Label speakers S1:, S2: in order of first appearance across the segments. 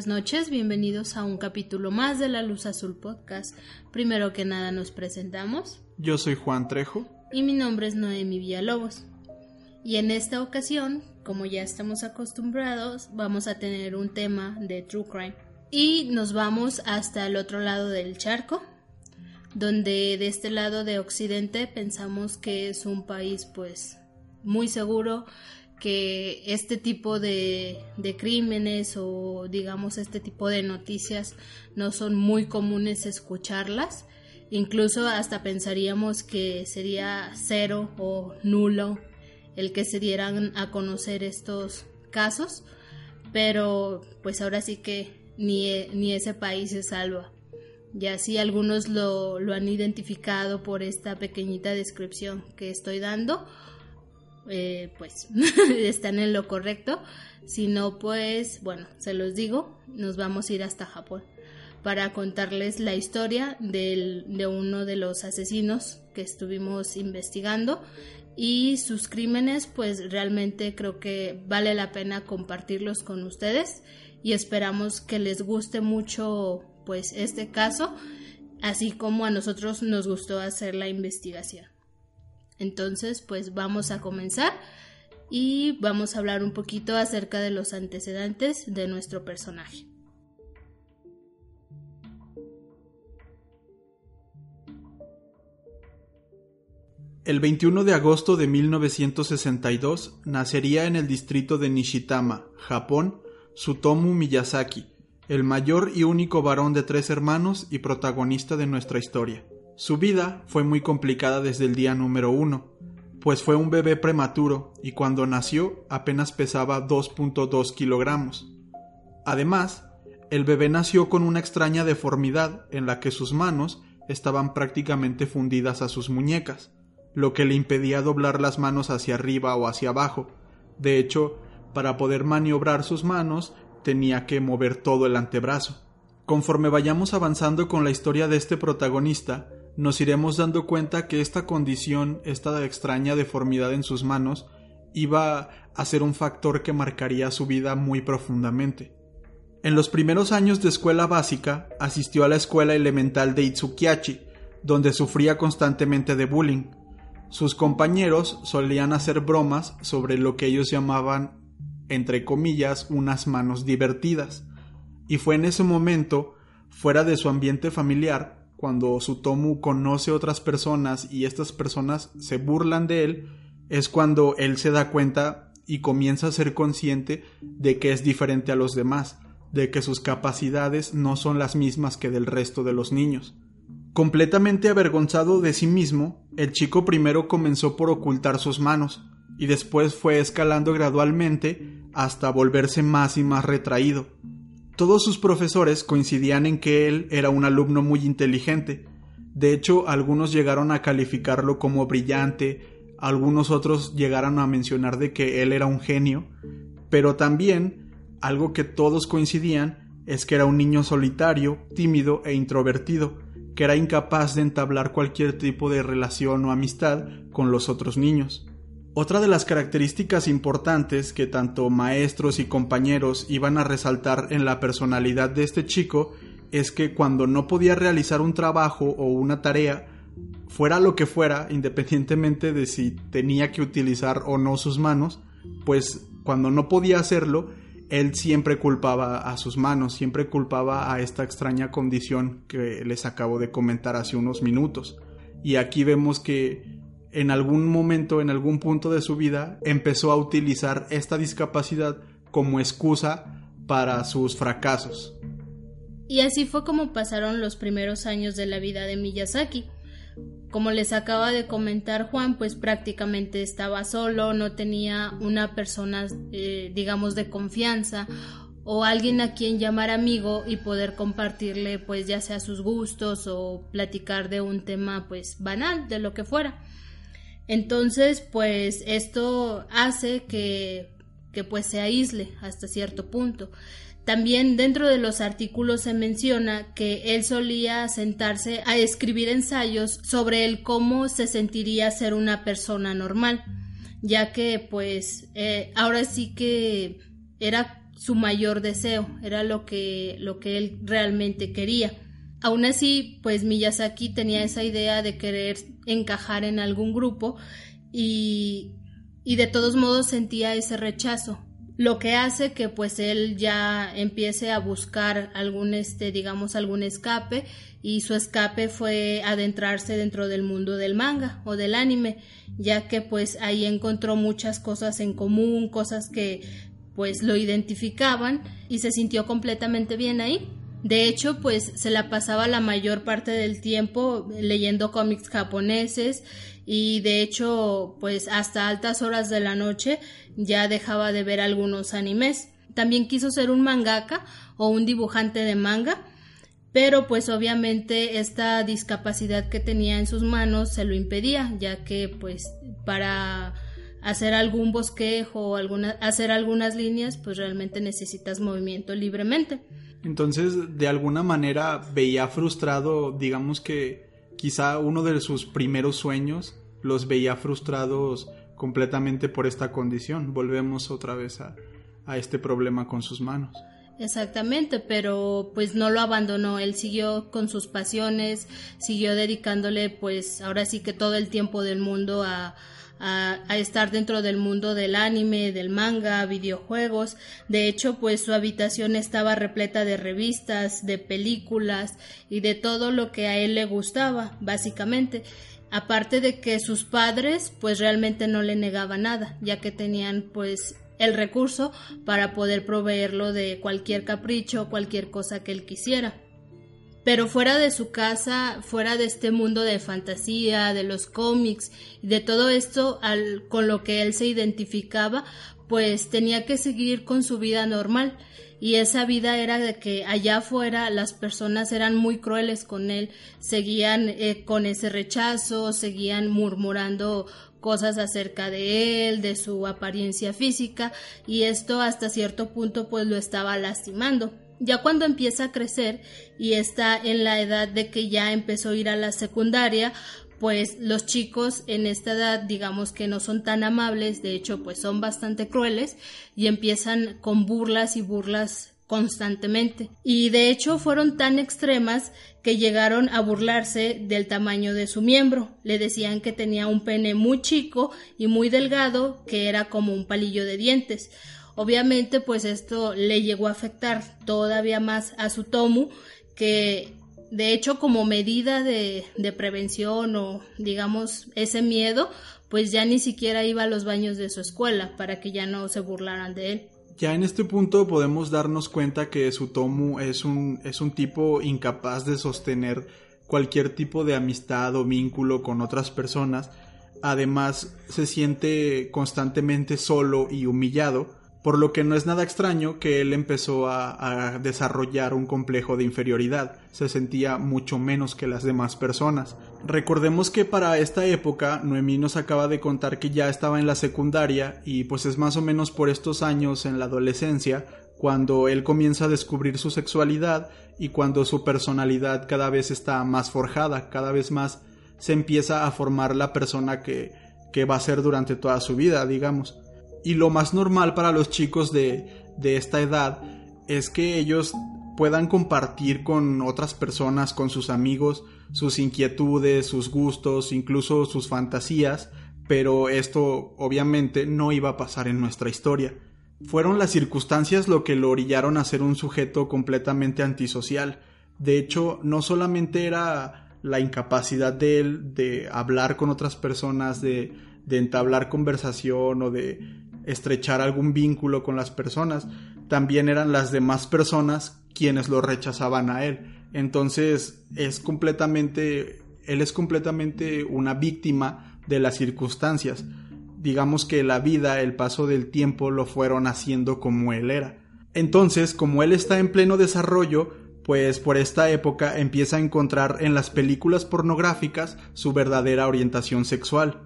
S1: buenas noches, bienvenidos a un capítulo más de La Luz Azul Podcast. Primero que nada nos presentamos.
S2: Yo soy Juan Trejo.
S1: Y mi nombre es Noemi Villalobos. Y en esta ocasión, como ya estamos acostumbrados, vamos a tener un tema de True Crime. Y nos vamos hasta el otro lado del charco, donde de este lado de Occidente pensamos que es un país pues muy seguro, que este tipo de, crímenes o digamos este tipo de noticias no son muy comunes escucharlas. Incluso hasta pensaríamos que sería cero o nulo el que se dieran a conocer estos casos, pero pues ahora sí que ni, ni ese país se salva. Ya sí algunos lo, lo han identificado por esta pequeñita descripción que estoy dando, eh, pues están en lo correcto. Si no, pues bueno, se los digo, nos vamos a ir hasta Japón para contarles la historia de uno de los asesinos que estuvimos investigando y sus crímenes pues realmente creo que vale la pena compartirlos con ustedes y esperamos que les guste mucho pues este caso así como a nosotros nos gustó hacer la investigación. Entonces, pues vamos a comenzar y vamos a hablar un poquito acerca de los antecedentes de nuestro personaje.
S2: El 21 de agosto de 1962 nacería en el distrito de Nishitama, Japón, Sutomu Miyazaki, el mayor y único varón de tres hermanos y protagonista de nuestra historia. Su vida fue muy complicada desde el día número uno, pues fue un bebé prematuro y cuando nació apenas pesaba 2.2 kilogramos. Además, el bebé nació con una extraña deformidad en la que sus manos estaban prácticamente fundidas a sus muñecas, lo que le impedía doblar las manos hacia arriba o hacia abajo. De hecho, para poder maniobrar sus manos tenía que mover todo el antebrazo. Conforme vayamos avanzando con la historia de este protagonista, nos iremos dando cuenta que esta condición, esta extraña deformidad en sus manos, iba a ser un factor que marcaría su vida muy profundamente. En los primeros años de escuela básica, asistió a la escuela elemental de Itsukiachi, donde sufría constantemente de bullying. Sus compañeros solían hacer bromas sobre lo que ellos llamaban, entre comillas, unas manos divertidas. Y fue en ese momento, fuera de su ambiente familiar, cuando Sutomu conoce otras personas y estas personas se burlan de él, es cuando él se da cuenta y comienza a ser consciente de que es diferente a los demás, de que sus capacidades no son las mismas que del resto de los niños. Completamente avergonzado de sí mismo, el chico primero comenzó por ocultar sus manos, y después fue escalando gradualmente hasta volverse más y más retraído, todos sus profesores coincidían en que él era un alumno muy inteligente. De hecho, algunos llegaron a calificarlo como brillante, algunos otros llegaron a mencionar de que él era un genio, pero también algo que todos coincidían es que era un niño solitario, tímido e introvertido, que era incapaz de entablar cualquier tipo de relación o amistad con los otros niños. Otra de las características importantes que tanto maestros y compañeros iban a resaltar en la personalidad de este chico es que cuando no podía realizar un trabajo o una tarea, fuera lo que fuera, independientemente de si tenía que utilizar o no sus manos, pues cuando no podía hacerlo, él siempre culpaba a sus manos, siempre culpaba a esta extraña condición que les acabo de comentar hace unos minutos. Y aquí vemos que en algún momento, en algún punto de su vida, empezó a utilizar esta discapacidad como excusa para sus fracasos.
S1: Y así fue como pasaron los primeros años de la vida de Miyazaki. Como les acaba de comentar Juan, pues prácticamente estaba solo, no tenía una persona, eh, digamos, de confianza o alguien a quien llamar amigo y poder compartirle pues ya sea sus gustos o platicar de un tema pues banal, de lo que fuera. Entonces, pues esto hace que que pues se aísle hasta cierto punto. También dentro de los artículos se menciona que él solía sentarse a escribir ensayos sobre el cómo se sentiría ser una persona normal, ya que pues eh, ahora sí que era su mayor deseo, era lo que, lo que él realmente quería. Aún así, pues Miyazaki tenía esa idea de querer encajar en algún grupo y, y de todos modos sentía ese rechazo, lo que hace que pues él ya empiece a buscar algún este digamos algún escape y su escape fue adentrarse dentro del mundo del manga o del anime ya que pues ahí encontró muchas cosas en común cosas que pues lo identificaban y se sintió completamente bien ahí de hecho, pues se la pasaba la mayor parte del tiempo leyendo cómics japoneses y de hecho, pues hasta altas horas de la noche ya dejaba de ver algunos animes. También quiso ser un mangaka o un dibujante de manga, pero pues obviamente esta discapacidad que tenía en sus manos se lo impedía, ya que pues para hacer algún bosquejo o alguna, hacer algunas líneas, pues realmente necesitas movimiento libremente.
S2: Entonces, de alguna manera veía frustrado, digamos que quizá uno de sus primeros sueños los veía frustrados completamente por esta condición. Volvemos otra vez a, a este problema con sus manos.
S1: Exactamente, pero pues no lo abandonó, él siguió con sus pasiones, siguió dedicándole pues ahora sí que todo el tiempo del mundo a, a, estar dentro del mundo del anime, del manga, videojuegos. De hecho, pues su habitación estaba repleta de revistas, de películas y de todo lo que a él le gustaba, básicamente. Aparte de que sus padres pues realmente no le negaban nada, ya que tenían pues el recurso para poder proveerlo de cualquier capricho, cualquier cosa que él quisiera. Pero fuera de su casa, fuera de este mundo de fantasía, de los cómics de todo esto al, con lo que él se identificaba, pues tenía que seguir con su vida normal. Y esa vida era de que allá afuera las personas eran muy crueles con él, seguían eh, con ese rechazo, seguían murmurando cosas acerca de él, de su apariencia física, y esto hasta cierto punto pues lo estaba lastimando. Ya cuando empieza a crecer y está en la edad de que ya empezó a ir a la secundaria, pues los chicos en esta edad digamos que no son tan amables, de hecho pues son bastante crueles y empiezan con burlas y burlas constantemente. Y de hecho fueron tan extremas que llegaron a burlarse del tamaño de su miembro. Le decían que tenía un pene muy chico y muy delgado, que era como un palillo de dientes. Obviamente, pues esto le llegó a afectar todavía más a su Tomu, que de hecho como medida de, de prevención o digamos ese miedo, pues ya ni siquiera iba a los baños de su escuela para que ya no se burlaran de él.
S2: Ya en este punto podemos darnos cuenta que Sutomu es un, es un tipo incapaz de sostener cualquier tipo de amistad o vínculo con otras personas. Además, se siente constantemente solo y humillado, por lo que no es nada extraño que él empezó a, desarrollar un complejo de inferioridad, se sentía mucho menos que las demás personas. Recordemos que para esta época Noemí nos acaba de contar que ya estaba en la secundaria y pues es más o menos por estos años en la adolescencia cuando él comienza a descubrir su sexualidad y cuando su personalidad cada vez está más forjada, cada vez más se empieza a formar la persona que, que va a ser durante toda su vida, digamos. Y lo más normal para los chicos de, de esta edad es que ellos puedan compartir con otras personas, con sus amigos, sus inquietudes, sus gustos, incluso sus fantasías, pero esto obviamente no iba a pasar en nuestra historia. Fueron las circunstancias lo que lo orillaron a ser un sujeto completamente antisocial. De hecho, no solamente era la incapacidad de él de hablar con otras personas, de, de entablar conversación o de estrechar algún vínculo con las personas, también eran las demás personas quienes lo rechazaban a él. Entonces es completamente, él es completamente una víctima de las circunstancias. Digamos que la vida, el paso del tiempo lo fueron haciendo como él era. Entonces, como él está en pleno desarrollo, pues por esta época empieza a encontrar en las películas pornográficas su verdadera orientación sexual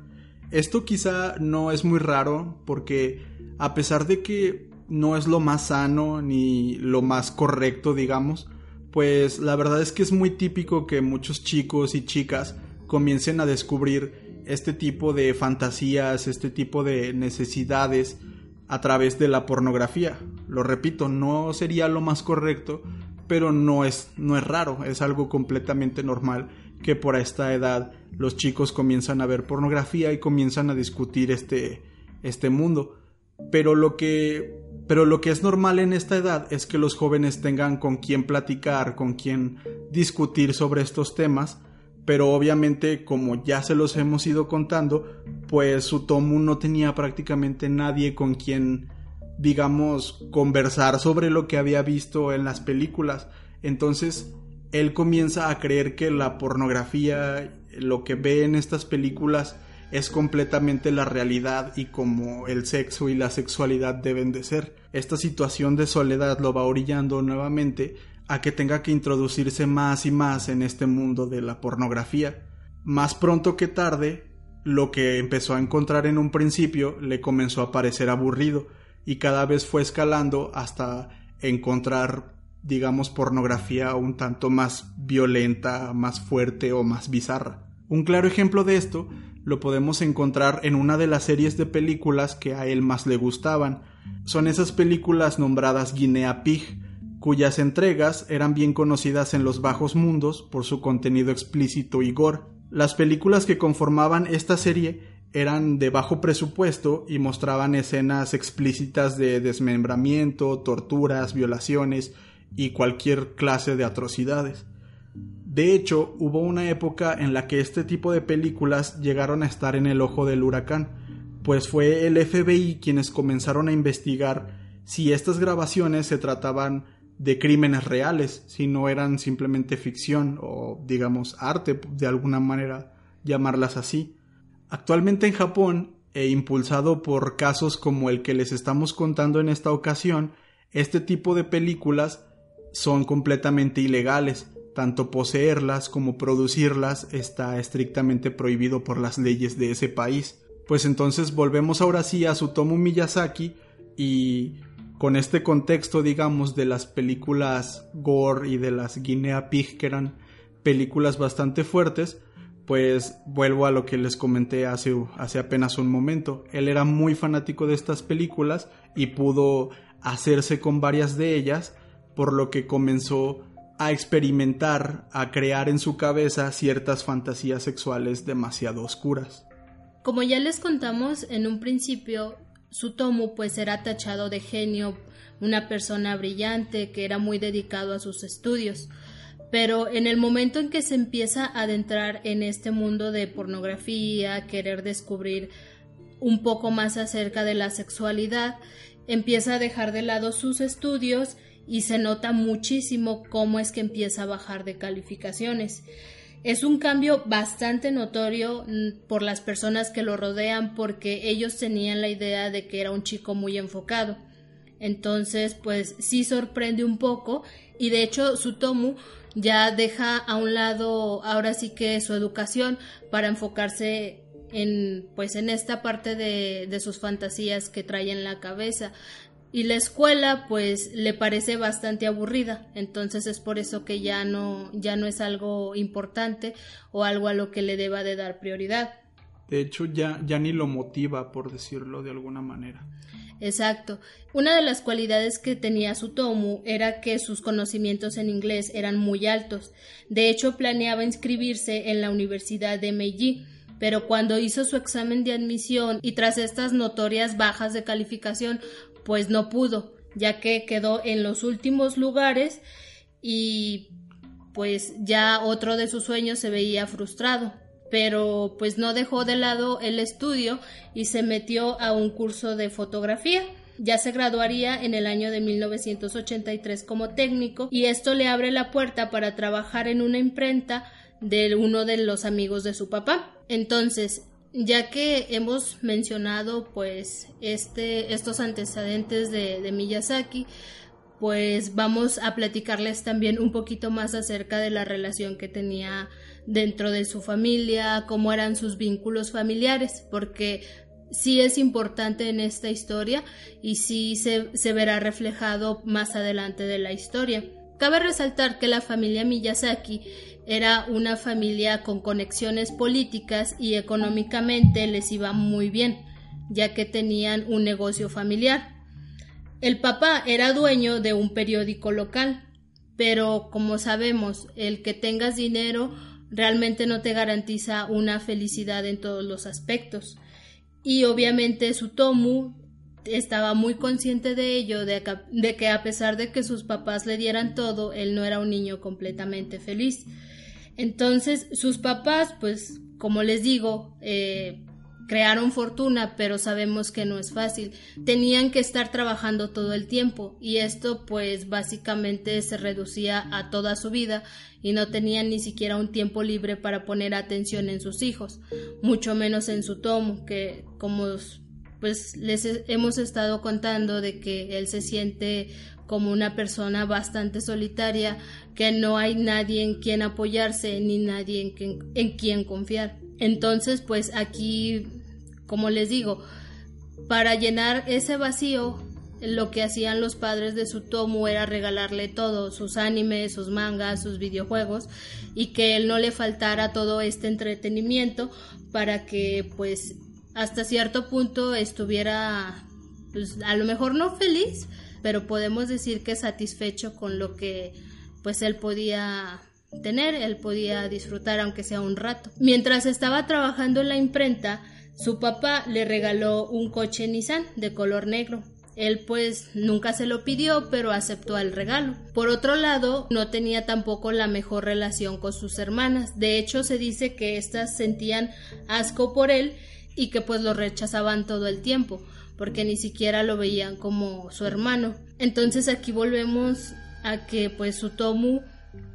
S2: esto quizá no es muy raro porque a pesar de que no es lo más sano ni lo más correcto, digamos, pues la verdad es que es muy típico que muchos chicos y chicas comiencen a descubrir este tipo de fantasías, este tipo de necesidades a través de la pornografía. Lo repito, no sería lo más correcto, pero no es, no es raro, es algo completamente normal que por esta edad los chicos comienzan a ver pornografía y comienzan a discutir este, este mundo. Pero lo que pero lo que es normal en esta edad es que los jóvenes tengan con quién platicar, con quién discutir sobre estos temas, pero obviamente como ya se los hemos ido contando, pues Sutomu no tenía prácticamente nadie con quien digamos conversar sobre lo que había visto en las películas. Entonces, él comienza a creer que la pornografía, lo que ve en estas películas es completamente la realidad y como el sexo y la sexualidad deben de ser. Esta situación de soledad lo va orillando nuevamente a que tenga que introducirse más y más en este mundo de la pornografía. Más pronto que tarde, lo que empezó a encontrar en un principio le comenzó a parecer aburrido y cada vez fue escalando hasta encontrar digamos pornografía un tanto más violenta, más fuerte o más bizarra. Un claro ejemplo de esto lo podemos encontrar en una de las series de películas que a él más le gustaban. Son esas películas nombradas Guinea Pig, cuyas entregas eran bien conocidas en los bajos mundos por su contenido explícito y gore. Las películas que conformaban esta serie eran de bajo presupuesto y mostraban escenas explícitas de desmembramiento, torturas, violaciones y cualquier clase de atrocidades. De hecho, hubo una época en la que este tipo de películas llegaron a estar en el ojo del huracán, pues fue el FBI quienes comenzaron a investigar si estas grabaciones se trataban de crímenes reales, si no eran simplemente ficción o digamos arte, de alguna manera llamarlas así. Actualmente en Japón, e impulsado por casos como el que les estamos contando en esta ocasión, este tipo de películas son completamente ilegales, tanto poseerlas como producirlas está estrictamente prohibido por las leyes de ese país. Pues entonces volvemos ahora sí a Sutomu Miyazaki y con este contexto digamos de las películas gore y de las Guinea Pig que eran películas bastante fuertes, pues vuelvo a lo que les comenté hace, hace apenas un momento. Él era muy fanático de estas películas y pudo hacerse con varias de ellas, por lo que comenzó a experimentar, a crear en su cabeza ciertas fantasías sexuales demasiado oscuras.
S1: Como ya les contamos en un principio, Sutomu pues era tachado de genio, una persona brillante que era muy dedicado a sus estudios. Pero en el momento en que se empieza a adentrar en este mundo de pornografía, querer descubrir un poco más acerca de la sexualidad, empieza a dejar de lado sus estudios y se nota muchísimo cómo es que empieza a bajar de calificaciones. Es un cambio bastante notorio mm, por las personas que lo rodean porque ellos tenían la idea de que era un chico muy enfocado. Entonces, pues sí sorprende un poco y de hecho Sutomu ya deja a un lado ahora sí que su educación para enfocarse en pues en esta parte de, de sus fantasías que trae en la cabeza y la escuela pues le parece bastante aburrida entonces es por eso que ya no ya no es algo importante o algo a lo que le deba de dar prioridad
S2: de hecho ya ya ni lo motiva por decirlo de alguna manera
S1: Exacto. Una de las cualidades que tenía Sutomu era que sus conocimientos en inglés eran muy altos. De hecho, planeaba inscribirse en la Universidad de Meiji, pero cuando hizo su examen de admisión y tras estas notorias bajas de calificación, pues no pudo, ya que quedó en los últimos lugares y pues ya otro de sus sueños se veía frustrado, pero pues no dejó de lado el estudio y se metió a un curso de fotografía. Ya se graduaría en el año de 1983 como técnico y esto le abre la puerta para trabajar en una imprenta de uno de los amigos de su papá. Entonces, ya que hemos mencionado pues este, estos antecedentes de, de, Miyazaki, pues vamos a platicarles también un poquito más acerca de la relación que tenía dentro de su familia, cómo eran sus vínculos familiares, porque sí es importante en esta historia y sí se, se verá reflejado más adelante de la historia. Cabe resaltar que la familia Miyazaki era una familia con conexiones políticas y económicamente les iba muy bien, ya que tenían un negocio familiar. El papá era dueño de un periódico local, pero como sabemos, el que tengas dinero realmente no te garantiza una felicidad en todos los aspectos. Y obviamente Sutomu estaba muy consciente de ello, de, que a pesar de que sus papás le dieran todo, él no era un niño completamente feliz. Entonces sus papás, pues como les digo, eh, crearon fortuna, pero sabemos que no es fácil. Tenían que estar trabajando todo el tiempo y esto pues básicamente se reducía a toda su vida y no tenían ni siquiera un tiempo libre para poner atención en sus hijos, mucho menos en su tomo, que como pues les hemos estado contando de que él se siente como una persona bastante solitaria, que no hay nadie en quien apoyarse ni nadie en quien, en quien confiar. Entonces, pues aquí, como les digo, para llenar ese vacío, lo que hacían los padres de su tomo era regalarle todo, sus animes, sus mangas, sus videojuegos, y que él no le faltara todo este entretenimiento para que pues hasta cierto punto estuviera pues a lo mejor no feliz, pero podemos decir que satisfecho con lo que pues él podía tener, él podía disfrutar aunque sea un rato. Mientras estaba trabajando en la imprenta, su papá le regaló un coche Nissan de color negro. Él pues nunca se lo pidió, pero aceptó el regalo. Por otro lado, no tenía tampoco la mejor relación con sus hermanas. De hecho, se dice que éstas sentían asco por él y que pues lo rechazaban todo el tiempo, porque ni siquiera lo veían como su hermano. Entonces aquí volvemos a que pues Sutomu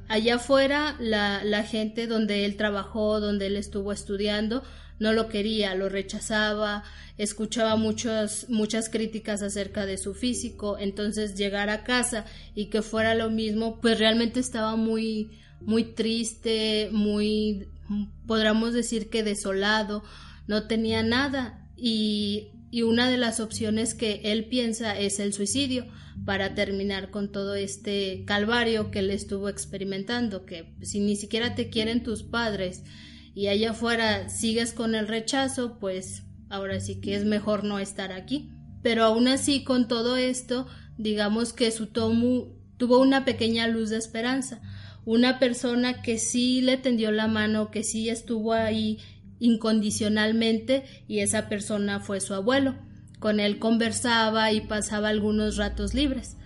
S1: allá afuera la, la gente donde él trabajó, donde él estuvo estudiando, no lo quería, lo rechazaba, escuchaba muchas, muchas críticas acerca de su físico, entonces llegar a casa y que fuera lo mismo, pues realmente estaba muy, muy triste, muy, podríamos decir que desolado, no tenía nada y, y una de las opciones que él piensa es el suicidio para terminar con todo este calvario que él estuvo experimentando, que si ni siquiera te quieren tus padres y allá afuera sigues con el rechazo, pues ahora sí que es mejor no estar aquí. Pero aún así, con todo esto, digamos que Sutomu tuvo una pequeña luz de esperanza, una persona que sí le tendió la mano, que sí estuvo ahí incondicionalmente y esa persona fue su abuelo. Con él conversaba y pasaba algunos ratos libres,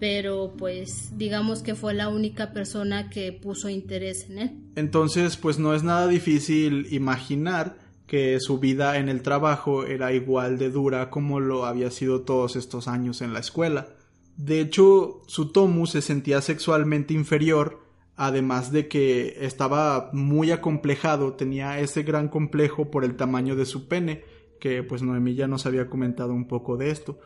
S1: pero pues digamos que fue la única persona que puso interés en él.
S2: Entonces pues no es nada difícil imaginar que su vida en el trabajo era igual de dura como lo había sido todos estos años en la escuela. De hecho, Sutomu se sentía sexualmente inferior además de que estaba muy acomplejado, tenía ese gran complejo por el tamaño de su pene, que pues Noemí ya nos había comentado un poco de esto.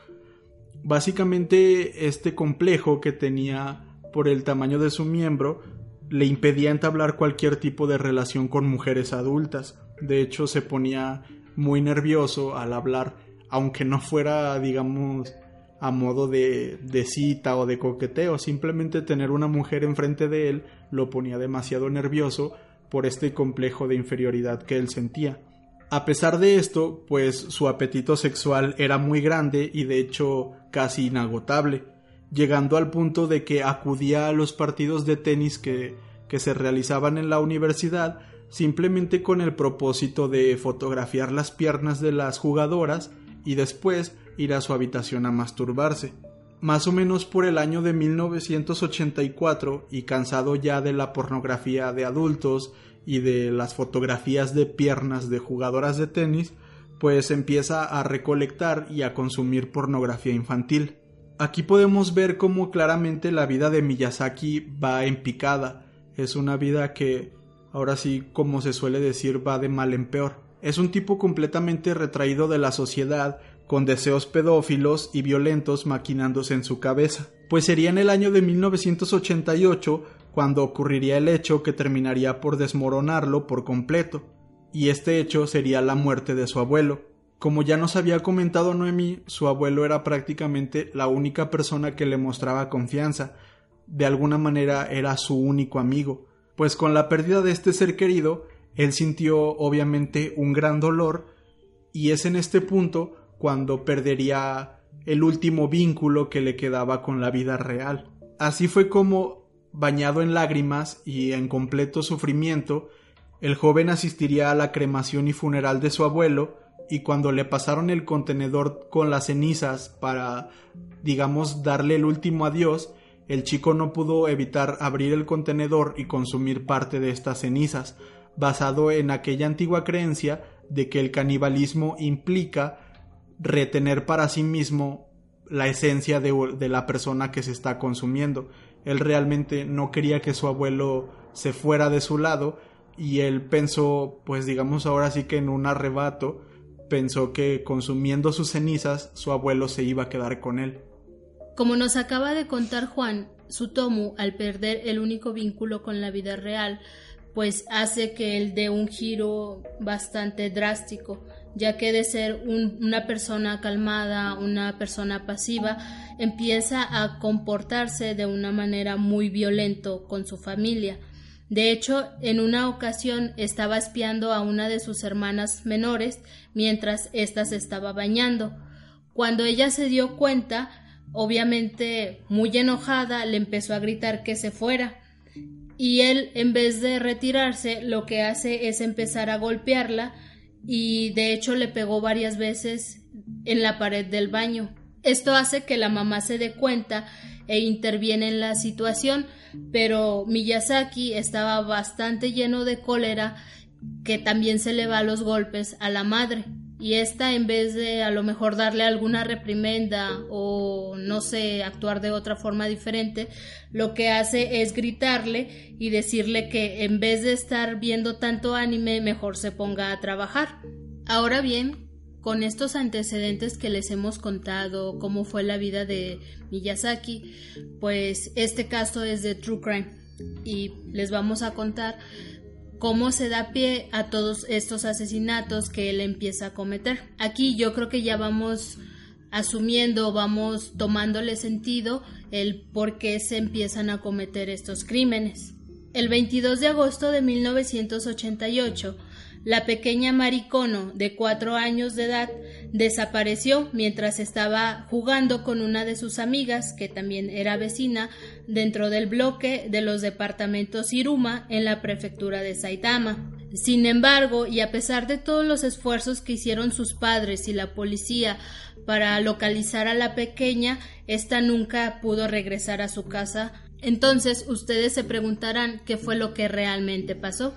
S2: Básicamente este complejo que tenía por el tamaño de su miembro le impedía entablar cualquier tipo de relación con mujeres adultas. De hecho, se ponía muy nervioso al hablar, aunque no fuera, digamos, a modo de, de, cita o de coqueteo, simplemente tener una mujer enfrente de él lo ponía demasiado nervioso por este complejo de inferioridad que él sentía. A pesar de esto, pues su apetito sexual era muy grande y de hecho casi inagotable, llegando al punto de que acudía a los partidos de tenis que, que se realizaban en la universidad simplemente con el propósito de fotografiar las piernas de las jugadoras y después ir a su habitación a masturbarse. Más o menos por el año de 1984 y cansado ya de la pornografía de adultos y de las fotografías de piernas de jugadoras de tenis, pues empieza a recolectar y a consumir pornografía infantil. Aquí podemos ver cómo claramente la vida de Miyazaki va en picada. Es una vida que, ahora sí, como se suele decir, va de mal en peor. Es un tipo completamente retraído de la sociedad con deseos pedófilos y violentos maquinándose en su cabeza, pues sería en el año de 1988 cuando ocurriría el hecho que terminaría por desmoronarlo por completo, y este hecho sería la muerte de su abuelo. Como ya nos había comentado Noemí, su abuelo era prácticamente la única persona que le mostraba confianza. De alguna manera era su único amigo. Pues con la pérdida de este ser querido, él sintió obviamente un gran dolor y es en este punto cuando perdería el último vínculo que le quedaba con la vida real. Así fue como, bañado en lágrimas y en completo sufrimiento, el joven asistiría a la cremación y funeral de su abuelo y cuando le pasaron el contenedor con las cenizas para, digamos, darle el último adiós, el chico no pudo evitar abrir el contenedor y consumir parte de estas cenizas, basado en aquella antigua creencia de que el canibalismo implica retener para sí mismo la esencia de, de, la persona que se está consumiendo. Él realmente no quería que su abuelo se fuera de su lado y él pensó, pues digamos ahora sí que en un arrebato, pensó que consumiendo sus cenizas su abuelo se iba a quedar con él.
S1: Como nos acaba de contar Juan, Sutomu, al perder el único vínculo con la vida real, pues hace que él dé un giro bastante drástico, ya que de ser una persona calmada, una persona pasiva, empieza a comportarse de una manera muy violento con su familia. De hecho, en una ocasión estaba espiando a una de sus hermanas menores mientras ésta se estaba bañando. Cuando ella se dio cuenta, obviamente muy enojada, le empezó a gritar que se fuera. Y él, en vez de retirarse, lo que hace es empezar a golpearla y de hecho le pegó varias veces en la pared del baño. Esto hace que la mamá se dé cuenta e interviene en la situación, pero Miyazaki estaba bastante lleno de cólera que también se le va los golpes a la madre y esta en vez de a lo mejor darle alguna reprimenda o no sé actuar de otra forma diferente lo que hace es gritarle y decirle que en vez de estar viendo tanto anime mejor se ponga a trabajar. Ahora bien con estos antecedentes que les hemos contado, cómo fue la vida de Miyazaki, pues este caso es de True Crime y les vamos a contar cómo se da pie a todos estos asesinatos que él empieza a cometer. Aquí yo creo que ya vamos asumiendo, vamos tomándole sentido el por qué se empiezan a cometer estos crímenes. El 22 de agosto de 1988, la pequeña Maricono, de cuatro años de edad, desapareció mientras estaba jugando con una de sus amigas, que también era vecina, dentro del bloque de los departamentos Iruma en la prefectura de Saitama. Sin embargo, y a pesar de todos los esfuerzos que hicieron sus padres y la policía para localizar a la pequeña, ésta nunca pudo regresar a su casa. Entonces ustedes se preguntarán qué fue lo que realmente pasó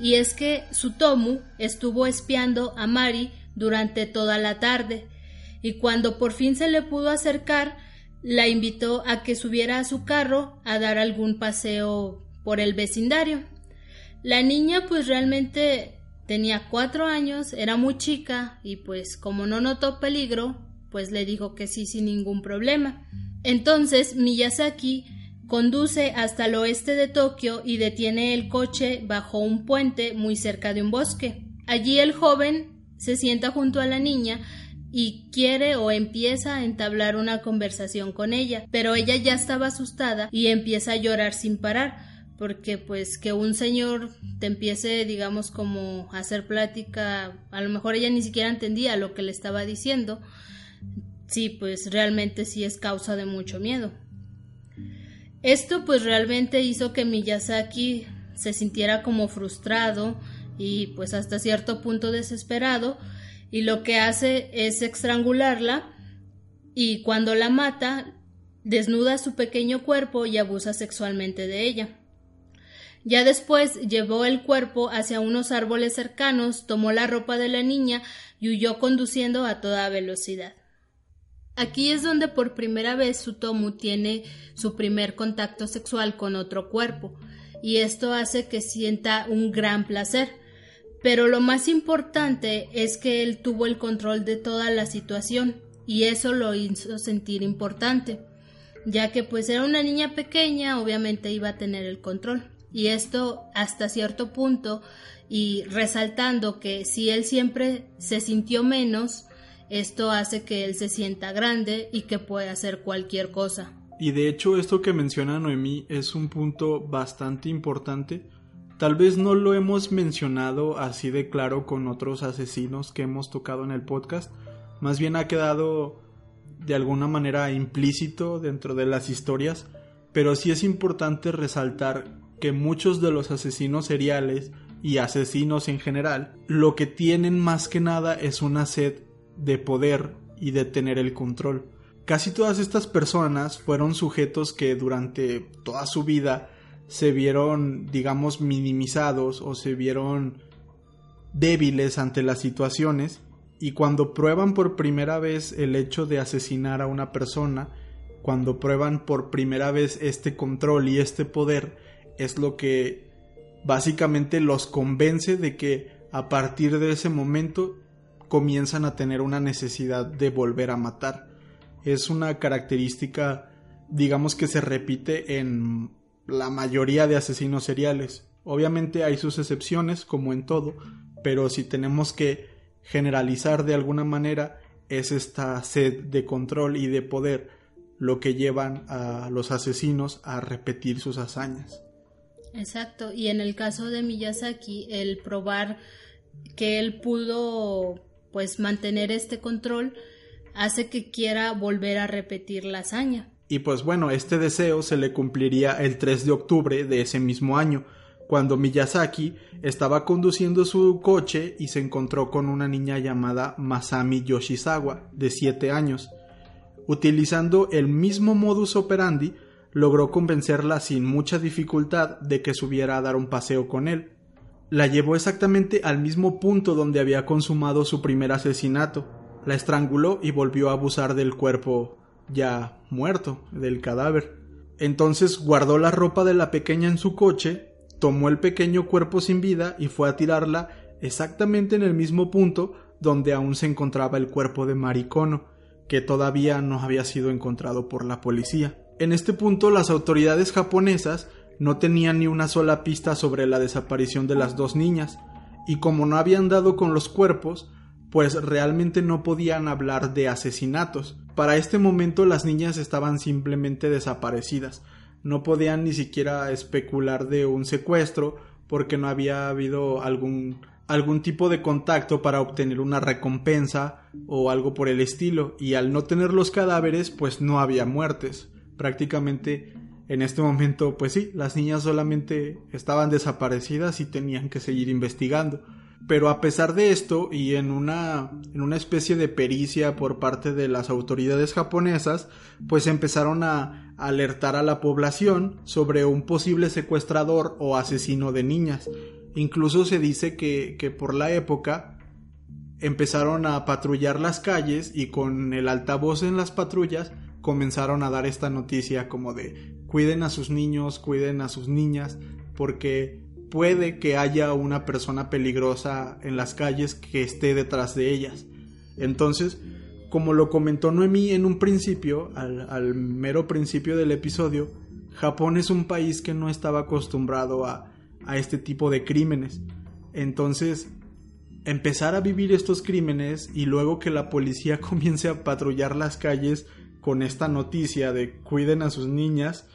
S1: y es que Sutomu estuvo espiando a Mari durante toda la tarde, y cuando por fin se le pudo acercar, la invitó a que subiera a su carro a dar algún paseo por el vecindario. La niña pues realmente tenía cuatro años, era muy chica, y pues como no notó peligro, pues le dijo que sí sin ningún problema. Entonces Miyazaki Conduce hasta el oeste de Tokio y detiene el coche bajo un puente muy cerca de un bosque. Allí el joven se sienta junto a la niña y quiere o empieza a entablar una conversación con ella, pero ella ya estaba asustada y empieza a llorar sin parar, porque pues que un señor te empiece digamos como a hacer plática, a lo mejor ella ni siquiera entendía lo que le estaba diciendo, sí, pues realmente sí es causa de mucho miedo. Esto pues realmente hizo que Miyazaki se sintiera como frustrado y pues hasta cierto punto desesperado y lo que hace es estrangularla y cuando la mata desnuda su pequeño cuerpo y abusa sexualmente de ella. Ya después llevó el cuerpo hacia unos árboles cercanos, tomó la ropa de la niña y huyó conduciendo a toda velocidad. Aquí es donde por primera vez Sutomu tiene su primer contacto sexual con otro cuerpo, y esto hace que sienta un gran placer. Pero lo más importante es que él tuvo el control de toda la situación, y eso lo hizo sentir importante, ya que pues era una niña pequeña, obviamente iba a tener el control. Y esto hasta cierto punto y resaltando que si él siempre se sintió menos, esto hace que él se sienta grande y que puede hacer cualquier cosa.
S2: Y de hecho esto que menciona Noemí es un punto bastante importante. Tal vez no lo hemos mencionado así de claro con otros asesinos que hemos tocado en el podcast, más bien ha quedado de alguna manera implícito dentro de las historias, pero sí es importante resaltar que muchos de los asesinos seriales y asesinos en general lo que tienen más que nada es una sed de poder y de tener el control. Casi todas estas personas fueron sujetos que durante toda su vida se vieron, digamos, minimizados o se vieron débiles ante las situaciones y cuando prueban por primera vez el hecho de asesinar a una persona, cuando prueban por primera vez este control y este poder, es lo que básicamente los convence de que a partir de ese momento comienzan a tener una necesidad de volver a matar. Es una característica, digamos que se repite en la mayoría de asesinos seriales. Obviamente hay sus excepciones, como en todo, pero si tenemos que generalizar de alguna manera es esta sed de control y de poder lo que llevan a los asesinos a repetir sus hazañas.
S1: Exacto, y en el caso de Miyazaki, el probar que él pudo pues mantener este control hace que quiera volver a repetir la hazaña.
S2: Y pues bueno, este deseo se le cumpliría el 3 de octubre de ese mismo año, cuando Miyazaki estaba conduciendo su coche y se encontró con una niña llamada Masami Yoshizawa, de 7 años. Utilizando el mismo modus operandi, logró convencerla sin mucha dificultad de que subiera a dar un paseo con él. La llevó exactamente al mismo punto donde había consumado su primer asesinato, la estranguló y volvió a abusar del cuerpo ya muerto, del cadáver. Entonces guardó la ropa de la pequeña en su coche tomó el pequeño cuerpo sin vida y fue a tirarla exactamente en el mismo punto donde aún se encontraba el cuerpo de Maricono, que todavía no había sido encontrado por la policía. En este punto las autoridades japonesas no tenían ni una sola pista sobre la desaparición de las dos niñas, y como no habían dado con los cuerpos, pues realmente no podían hablar de asesinatos. Para este momento las niñas estaban simplemente desaparecidas, no podían ni siquiera especular de un secuestro porque no había habido algún algún tipo de contacto para obtener una recompensa o algo por el estilo y al no tener los cadáveres pues no había muertes prácticamente en este momento pues sí las niñas solamente estaban desaparecidas y tenían que seguir investigando pero a pesar de esto y en una, en una especie de pericia por parte de las autoridades japonesas, pues empezaron a alertar a la población sobre un posible secuestrador o asesino de niñas. Incluso se dice que, que por la época empezaron a patrullar las calles y con el altavoz en las patrullas comenzaron a dar esta noticia como de cuiden a sus niños, cuiden a sus niñas, porque puede que haya una persona peligrosa en las calles que esté detrás de ellas. Entonces, como lo comentó Noemí en un principio, al, mero principio del episodio, Japón es un país que no estaba acostumbrado a, a este tipo de crímenes. Entonces, empezar a vivir estos crímenes y luego que la policía comience a patrullar las calles con esta noticia de cuiden a sus niñas,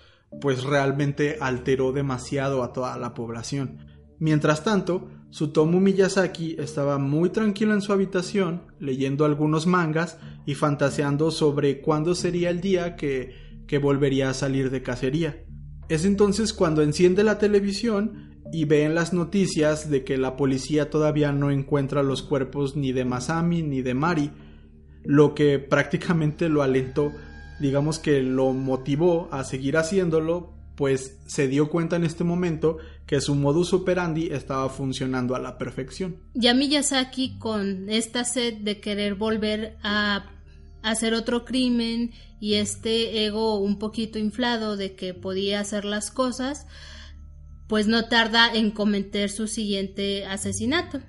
S2: pues realmente alteró demasiado a toda la población. Mientras tanto, Sutomu Miyazaki estaba muy tranquilo en su habitación, leyendo algunos mangas y fantaseando sobre cuándo sería el día que, que volvería a salir de cacería. Es entonces cuando enciende la televisión y ve en las noticias de que la policía todavía no encuentra los cuerpos ni de Masami ni de Mari, lo que prácticamente lo alentó digamos que lo motivó a seguir haciéndolo, pues se dio cuenta en este momento que su modus operandi estaba funcionando a la perfección.
S1: Ya Miyazaki con esta sed de querer volver a hacer otro crimen y este ego un poquito inflado de que podía hacer las cosas, pues no tarda en cometer su siguiente asesinato.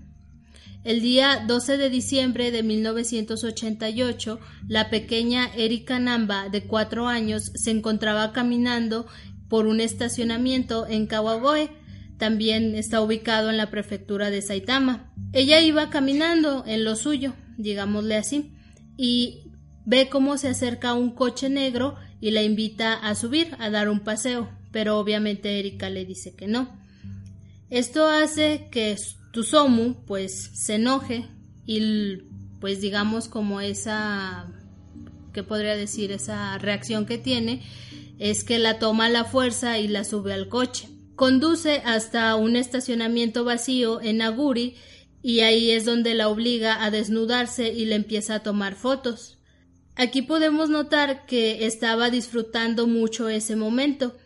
S1: El día 12 de diciembre de 1988, la pequeña Erika Namba, de cuatro años, se encontraba caminando por un estacionamiento en Kawagoe, también está ubicado en la prefectura de Saitama. Ella iba caminando en lo suyo, digámosle así, y ve cómo se acerca un coche negro y la invita a subir a dar un paseo, pero obviamente Erika le dice que no. Esto hace que Tusomu pues se enoje y pues digamos como esa que podría decir esa reacción que tiene es que la toma a la fuerza y la sube al coche. Conduce hasta un estacionamiento vacío en Aguri y ahí es donde la obliga a desnudarse y le empieza a tomar fotos. Aquí podemos notar que estaba disfrutando mucho ese momento,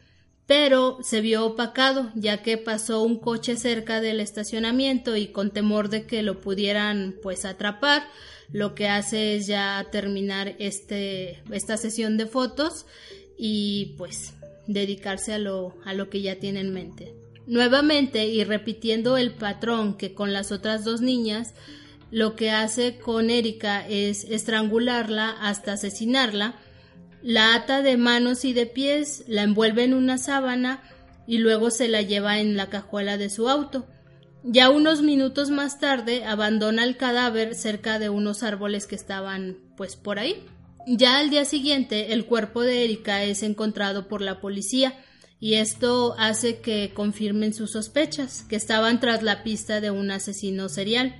S1: pero se vio opacado ya que pasó un coche cerca del estacionamiento y con temor de que lo pudieran pues atrapar, lo que hace es ya terminar este, esta sesión de fotos y pues dedicarse a lo, a lo que ya tiene en mente. Nuevamente y repitiendo el patrón que con las otras dos niñas, lo que hace con Erika es estrangularla hasta asesinarla, la ata de manos y de pies, la envuelve en una sábana y luego se la lleva en la cajuela de su auto. Ya unos minutos más tarde abandona el cadáver cerca de unos árboles que estaban pues por ahí. Ya al día siguiente, el cuerpo de Erika es encontrado por la policía y esto hace que confirmen sus sospechas, que estaban tras la pista de un asesino serial.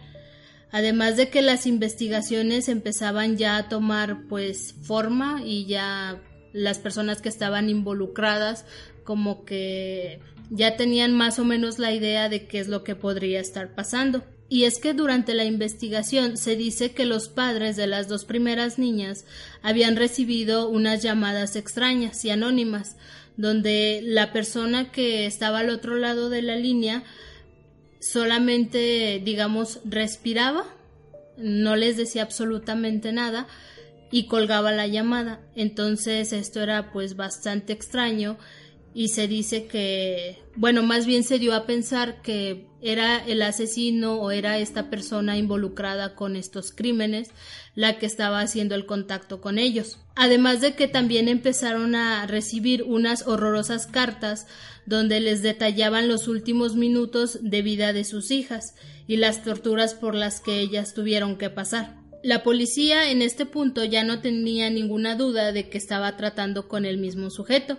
S1: Además de que las investigaciones empezaban ya a tomar pues forma y ya las personas que estaban involucradas como que ya tenían más o menos la idea de qué es lo que podría estar pasando. Y es que durante la investigación se dice que los padres de las dos primeras niñas habían recibido unas llamadas extrañas y anónimas, donde la persona que estaba al otro lado de la línea solamente, digamos, respiraba, no les decía absolutamente nada y colgaba la llamada. Entonces esto era pues bastante extraño y se dice que, bueno, más bien se dio a pensar que era el asesino o era esta persona involucrada con estos crímenes la que estaba haciendo el contacto con ellos. Además de que también empezaron a recibir unas horrorosas cartas donde les detallaban los últimos minutos de vida de sus hijas y las torturas por las que ellas tuvieron que pasar. La policía en este punto ya no tenía ninguna duda de que estaba tratando con el mismo sujeto,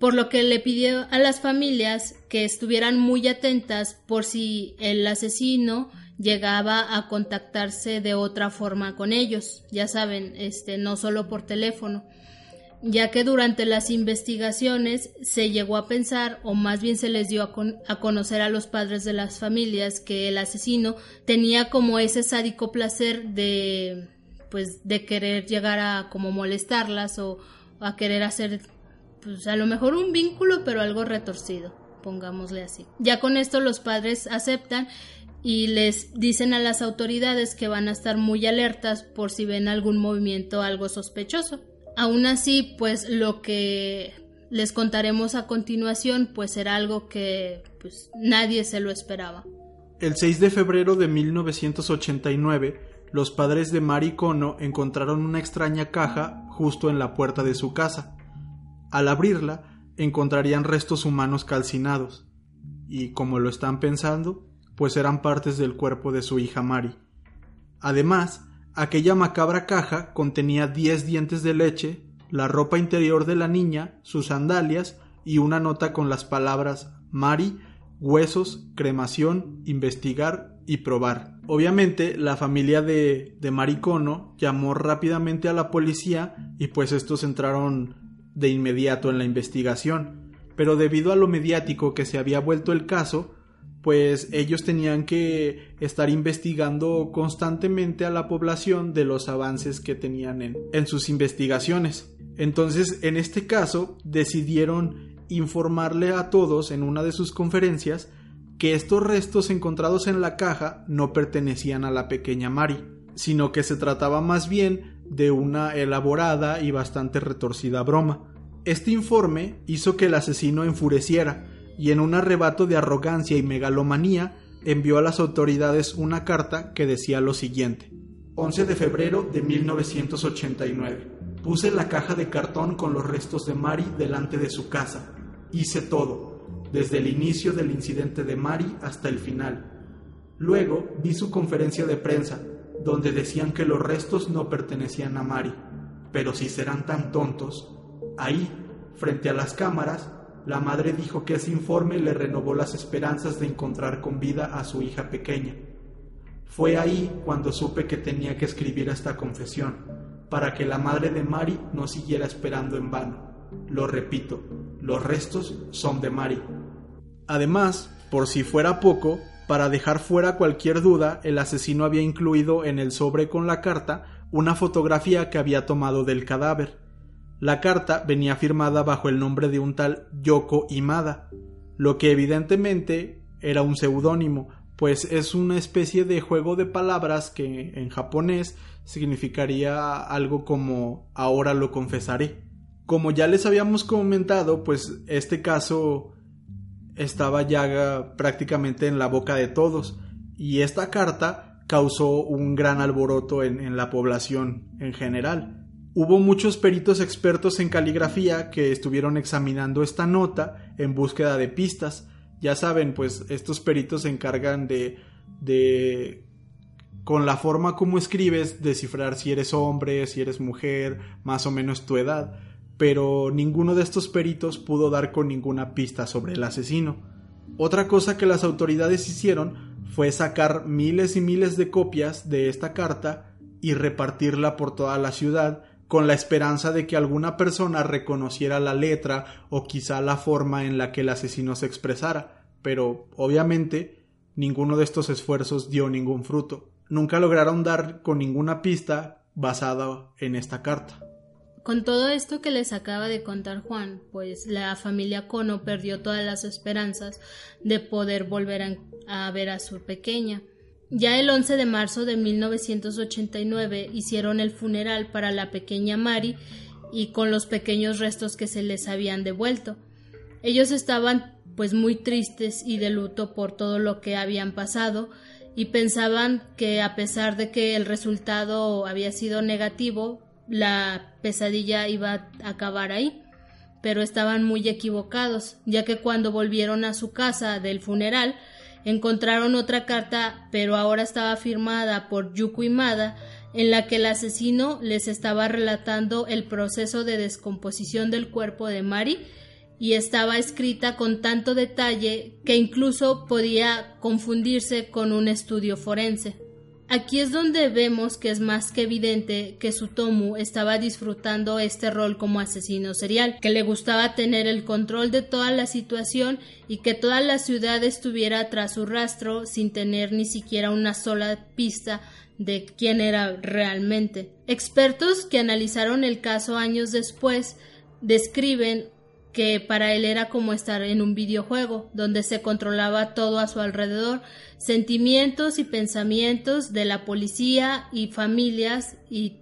S1: por lo que le pidió a las familias que estuvieran muy atentas por si el asesino llegaba a contactarse de otra forma con ellos, ya saben, este no solo por teléfono, ya que durante las investigaciones se llegó a pensar o más bien se les dio a, a conocer a los padres de las familias que el asesino tenía como ese sádico placer de pues de querer llegar a como molestarlas o a querer hacer pues a lo mejor un vínculo, pero algo retorcido, pongámosle así. Ya con esto los padres aceptan y les dicen a las autoridades que van a estar muy alertas por si ven algún movimiento algo sospechoso. Aún así, pues lo que les contaremos a continuación, pues era algo que pues nadie se lo esperaba.
S2: El 6 de febrero de 1989, los padres de Mari Kono encontraron una extraña caja justo en la puerta de su casa. Al abrirla, encontrarían restos humanos calcinados, y como lo están pensando, pues eran partes del cuerpo de su hija Mari. Además, aquella macabra caja contenía diez dientes de leche, la ropa interior de la niña, sus sandalias y una nota con las palabras Mari, huesos, cremación, investigar y probar. Obviamente, la familia de, de Maricono llamó rápidamente a la policía y pues estos entraron de inmediato en la investigación, pero debido a lo mediático que se había vuelto el caso, pues ellos tenían que estar investigando constantemente a la población de los avances que tenían en, en sus investigaciones. Entonces, en este caso, decidieron informarle a todos en una de sus conferencias que estos restos encontrados en la caja no pertenecían a la pequeña Mari, sino que se trataba más bien de una elaborada y bastante retorcida broma. Este informe hizo que el asesino enfureciera y en un arrebato de arrogancia y megalomanía envió a las autoridades una carta que decía lo siguiente. 11 de febrero de 1989. Puse la caja de cartón con los restos de Mari delante de su casa. Hice todo, desde el inicio del incidente de Mari hasta el final. Luego vi su conferencia de prensa, donde decían que los restos no pertenecían a Mari, pero si serán tan tontos. Ahí, frente a las cámaras, la madre dijo que ese informe le renovó las esperanzas de encontrar con vida a su hija pequeña. Fue ahí cuando supe que tenía que escribir esta confesión, para que la madre de Mari no siguiera esperando en vano. Lo repito, los restos son de Mari. Además, por si fuera poco, para dejar fuera cualquier duda, el asesino había incluido en el sobre con la carta una fotografía que había tomado del cadáver. La carta venía firmada bajo el nombre de un tal Yoko Imada, lo que evidentemente era un seudónimo, pues es una especie de juego de palabras que en japonés significaría algo como ahora lo confesaré. Como ya les habíamos comentado, pues este caso estaba ya prácticamente en la boca de todos y esta carta causó un gran alboroto en, en la población en general. Hubo muchos peritos expertos en caligrafía que estuvieron examinando esta nota en búsqueda de pistas. Ya saben, pues estos peritos se encargan de, de con la forma como escribes, descifrar si eres hombre, si eres mujer, más o menos tu edad. Pero ninguno de estos peritos pudo dar con ninguna pista sobre el asesino. Otra cosa que las autoridades hicieron fue sacar miles y miles de copias de esta carta y repartirla por toda la ciudad con la esperanza de que alguna persona reconociera la letra o quizá la forma en la que el asesino se expresara, pero obviamente ninguno de estos esfuerzos dio ningún fruto. Nunca lograron dar con ninguna pista basada en esta carta.
S1: Con todo esto que les acaba de contar Juan, pues la familia Cono perdió todas las esperanzas de poder volver a, ver a su pequeña. Ya el 11 de marzo de 1989 hicieron el funeral para la pequeña Mari y con los pequeños restos que se les habían devuelto. Ellos estaban pues muy tristes y de luto por todo lo que habían pasado y pensaban que a pesar de que el resultado había sido negativo, la pesadilla iba a acabar ahí. Pero estaban muy equivocados, ya que cuando volvieron a su casa del funeral, encontraron otra carta, pero ahora estaba firmada por Yuko Imada, en la que el asesino les estaba relatando el proceso de descomposición del cuerpo de Mari y estaba escrita con tanto detalle que incluso podía confundirse con un estudio forense. Aquí es donde vemos que es más que evidente que Sutomu estaba disfrutando este rol como asesino serial, que le gustaba tener el control de toda la situación y que toda la ciudad estuviera tras su rastro sin tener ni siquiera una sola pista de quién era realmente. Expertos que analizaron el caso años después describen que para él era como estar en un videojuego, donde se controlaba todo a su alrededor, sentimientos y pensamientos de la policía y familias y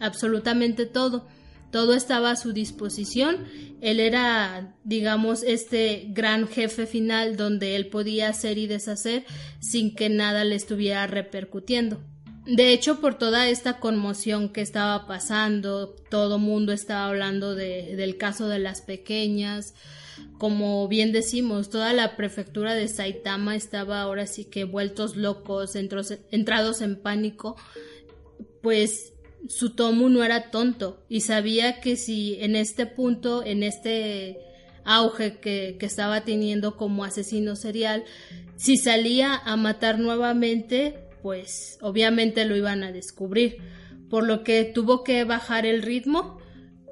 S1: absolutamente todo. Todo estaba a su disposición. Él era, digamos, este gran jefe final donde él podía hacer y deshacer sin que nada le estuviera repercutiendo. De hecho, por toda esta conmoción que estaba pasando, todo mundo estaba hablando de, del caso de las pequeñas. Como bien decimos, toda la prefectura de Saitama estaba ahora sí que vueltos locos, entrados en pánico. Pues Sutomu no era tonto y sabía que si en este punto, en este auge que, que estaba teniendo como asesino serial, si salía a matar nuevamente, pues obviamente lo iban a descubrir, por lo que tuvo que bajar el ritmo,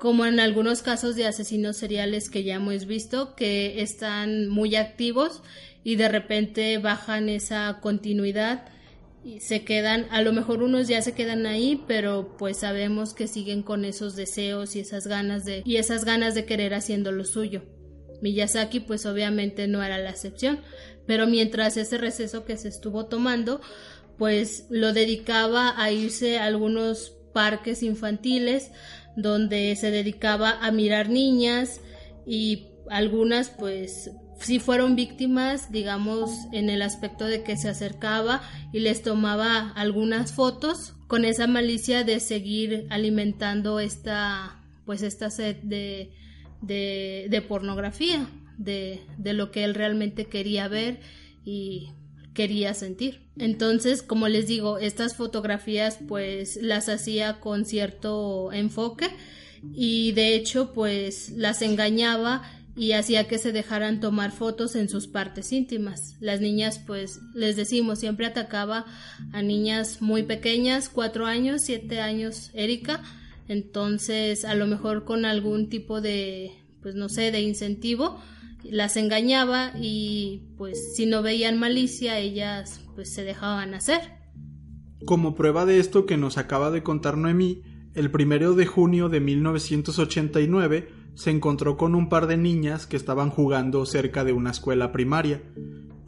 S1: como en algunos casos de asesinos seriales que ya hemos visto, que están muy activos y de repente bajan esa continuidad y se quedan, a lo mejor unos ya se quedan ahí, pero pues sabemos que siguen con esos deseos y esas ganas de y esas ganas de querer haciendo lo suyo. Miyazaki pues obviamente no era la excepción, pero mientras ese receso que se estuvo tomando, pues lo dedicaba a irse a algunos parques infantiles donde se dedicaba a mirar niñas y algunas pues sí fueron víctimas, digamos, en el aspecto de que se acercaba y les tomaba algunas fotos con esa malicia de seguir alimentando esta, pues esta sed de, de, de pornografía de, de lo que él realmente quería ver y quería sentir. Entonces, como les digo, estas fotografías pues las hacía con cierto enfoque y de hecho pues las engañaba y hacía que se dejaran tomar fotos en sus partes íntimas. Las niñas, pues, les decimos, siempre atacaba a niñas muy pequeñas, cuatro años, siete años, Erika. Entonces, a lo mejor con algún tipo de, pues, no sé, de incentivo, las engañaba y, pues, si no veían malicia, ellas, pues, se dejaban hacer.
S2: Como prueba de esto que nos acaba de contar Noemí, el primero de junio de 1989, se encontró con un par de niñas que estaban jugando cerca de una escuela primaria,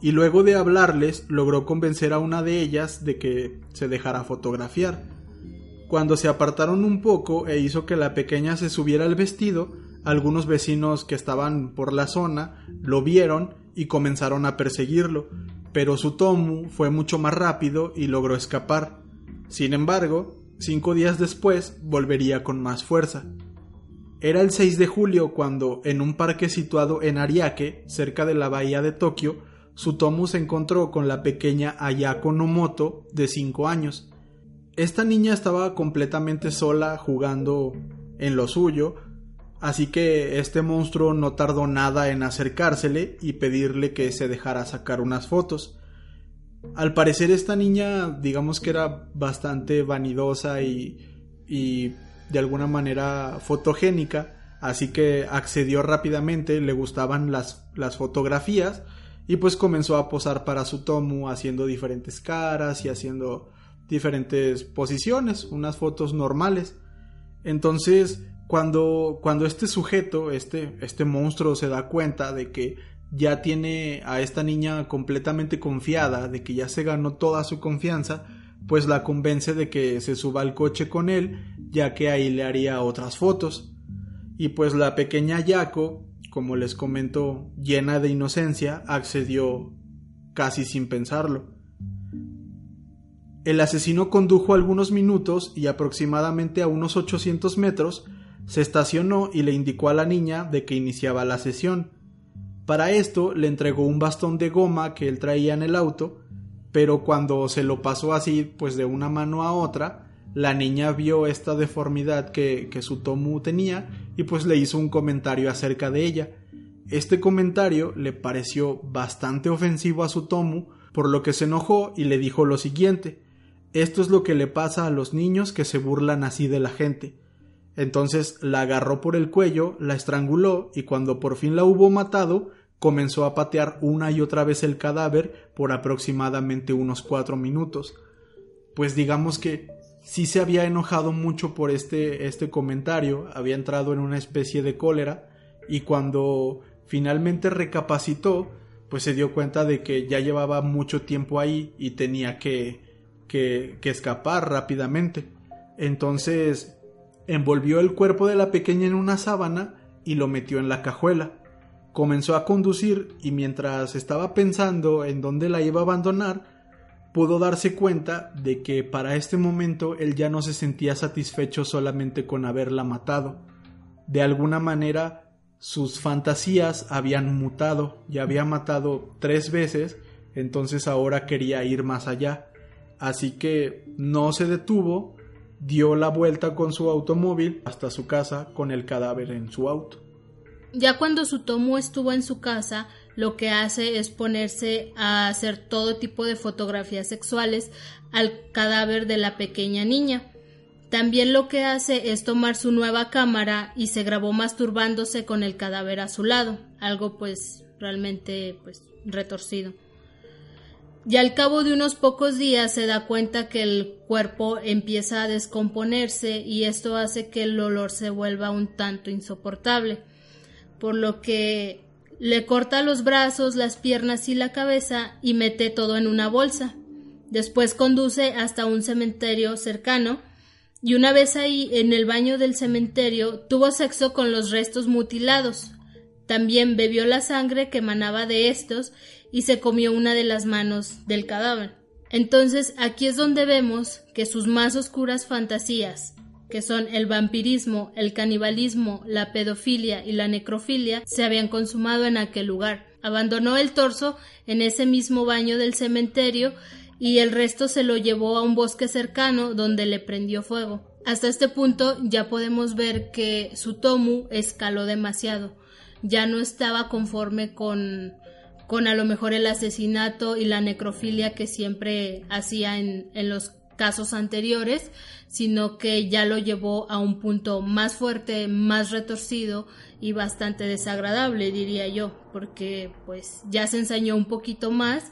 S2: y luego de hablarles logró convencer a una de ellas de que se dejara fotografiar. Cuando se apartaron un poco e hizo que la pequeña se subiera el vestido, algunos vecinos que estaban por la zona lo vieron y comenzaron a perseguirlo, pero su Tomu fue mucho más rápido y logró escapar. Sin embargo, cinco días después volvería con más fuerza. Era el 6 de julio cuando, en un parque situado en Ariake, cerca de la bahía de Tokio, Sutomu se encontró con la pequeña Ayako Nomoto, de 5 años. Esta niña estaba completamente sola jugando en lo suyo, así que este monstruo no tardó nada en acercársele y pedirle que se dejara sacar unas fotos. Al parecer esta niña digamos que era bastante vanidosa y, y de alguna manera fotogénica, así que accedió rápidamente, le gustaban las, las fotografías y pues comenzó a posar para su tomo haciendo diferentes caras y haciendo diferentes posiciones, unas fotos normales. Entonces, cuando, cuando este sujeto, este, este monstruo se da cuenta de que ya tiene a esta niña completamente confiada, de que ya se ganó toda su confianza, pues la convence de que se suba al coche con él, ya que ahí le haría otras fotos. Y pues la pequeña Yako, como les comento, llena de inocencia, accedió casi sin pensarlo. El asesino condujo algunos minutos y aproximadamente a unos 800 metros se estacionó y le indicó a la niña de que iniciaba la sesión. Para esto le entregó un bastón de goma que él traía en el auto pero cuando se lo pasó así, pues de una mano a otra, la niña vio esta deformidad que, que su Tomu tenía y pues le hizo un comentario acerca de ella. Este comentario le pareció bastante ofensivo a su Tomu, por lo que se enojó y le dijo lo siguiente Esto es lo que le pasa a los niños que se burlan así de la gente. Entonces la agarró por el cuello, la estranguló y cuando por fin la hubo matado, comenzó a patear una y otra vez el cadáver por aproximadamente unos cuatro minutos. Pues digamos que sí se había enojado mucho por este, este comentario, había entrado en una especie de cólera y cuando finalmente recapacitó, pues se dio cuenta de que ya llevaba mucho tiempo ahí y tenía que, que, que escapar rápidamente. Entonces envolvió el cuerpo de la pequeña en una sábana y lo metió en la cajuela comenzó a conducir y mientras estaba pensando en dónde la iba a abandonar, pudo darse cuenta de que para este momento él ya no se sentía satisfecho solamente con haberla matado. De alguna manera sus fantasías habían mutado, ya había matado tres veces, entonces ahora quería ir más allá. Así que no se detuvo, dio la vuelta con su automóvil hasta su casa con el cadáver en su auto.
S1: Ya cuando Sutomu estuvo en su casa, lo que hace es ponerse a hacer todo tipo de fotografías sexuales al cadáver de la pequeña niña. También lo que hace es tomar su nueva cámara y se grabó masturbándose con el cadáver a su lado, algo pues realmente pues retorcido. Y al cabo de unos pocos días se da cuenta que el cuerpo empieza a descomponerse y esto hace que el olor se vuelva un tanto insoportable por lo que le corta los brazos, las piernas y la cabeza y mete todo en una bolsa. Después conduce hasta un cementerio cercano y una vez ahí en el baño del cementerio tuvo sexo con los restos mutilados. También bebió la sangre que emanaba de estos y se comió una de las manos del cadáver. Entonces aquí es donde vemos que sus más oscuras fantasías que son el vampirismo, el canibalismo, la pedofilia y la necrofilia, se habían consumado en aquel lugar. Abandonó el torso en ese mismo baño del cementerio y el resto se lo llevó a un bosque cercano donde le prendió fuego. Hasta este punto ya podemos ver que Sutomu escaló demasiado. Ya no estaba conforme con con a lo mejor el asesinato y la necrofilia que siempre hacía en, en los casos anteriores, sino que ya lo llevó a un punto más fuerte, más retorcido y bastante desagradable, diría yo, porque pues ya se ensañó un poquito más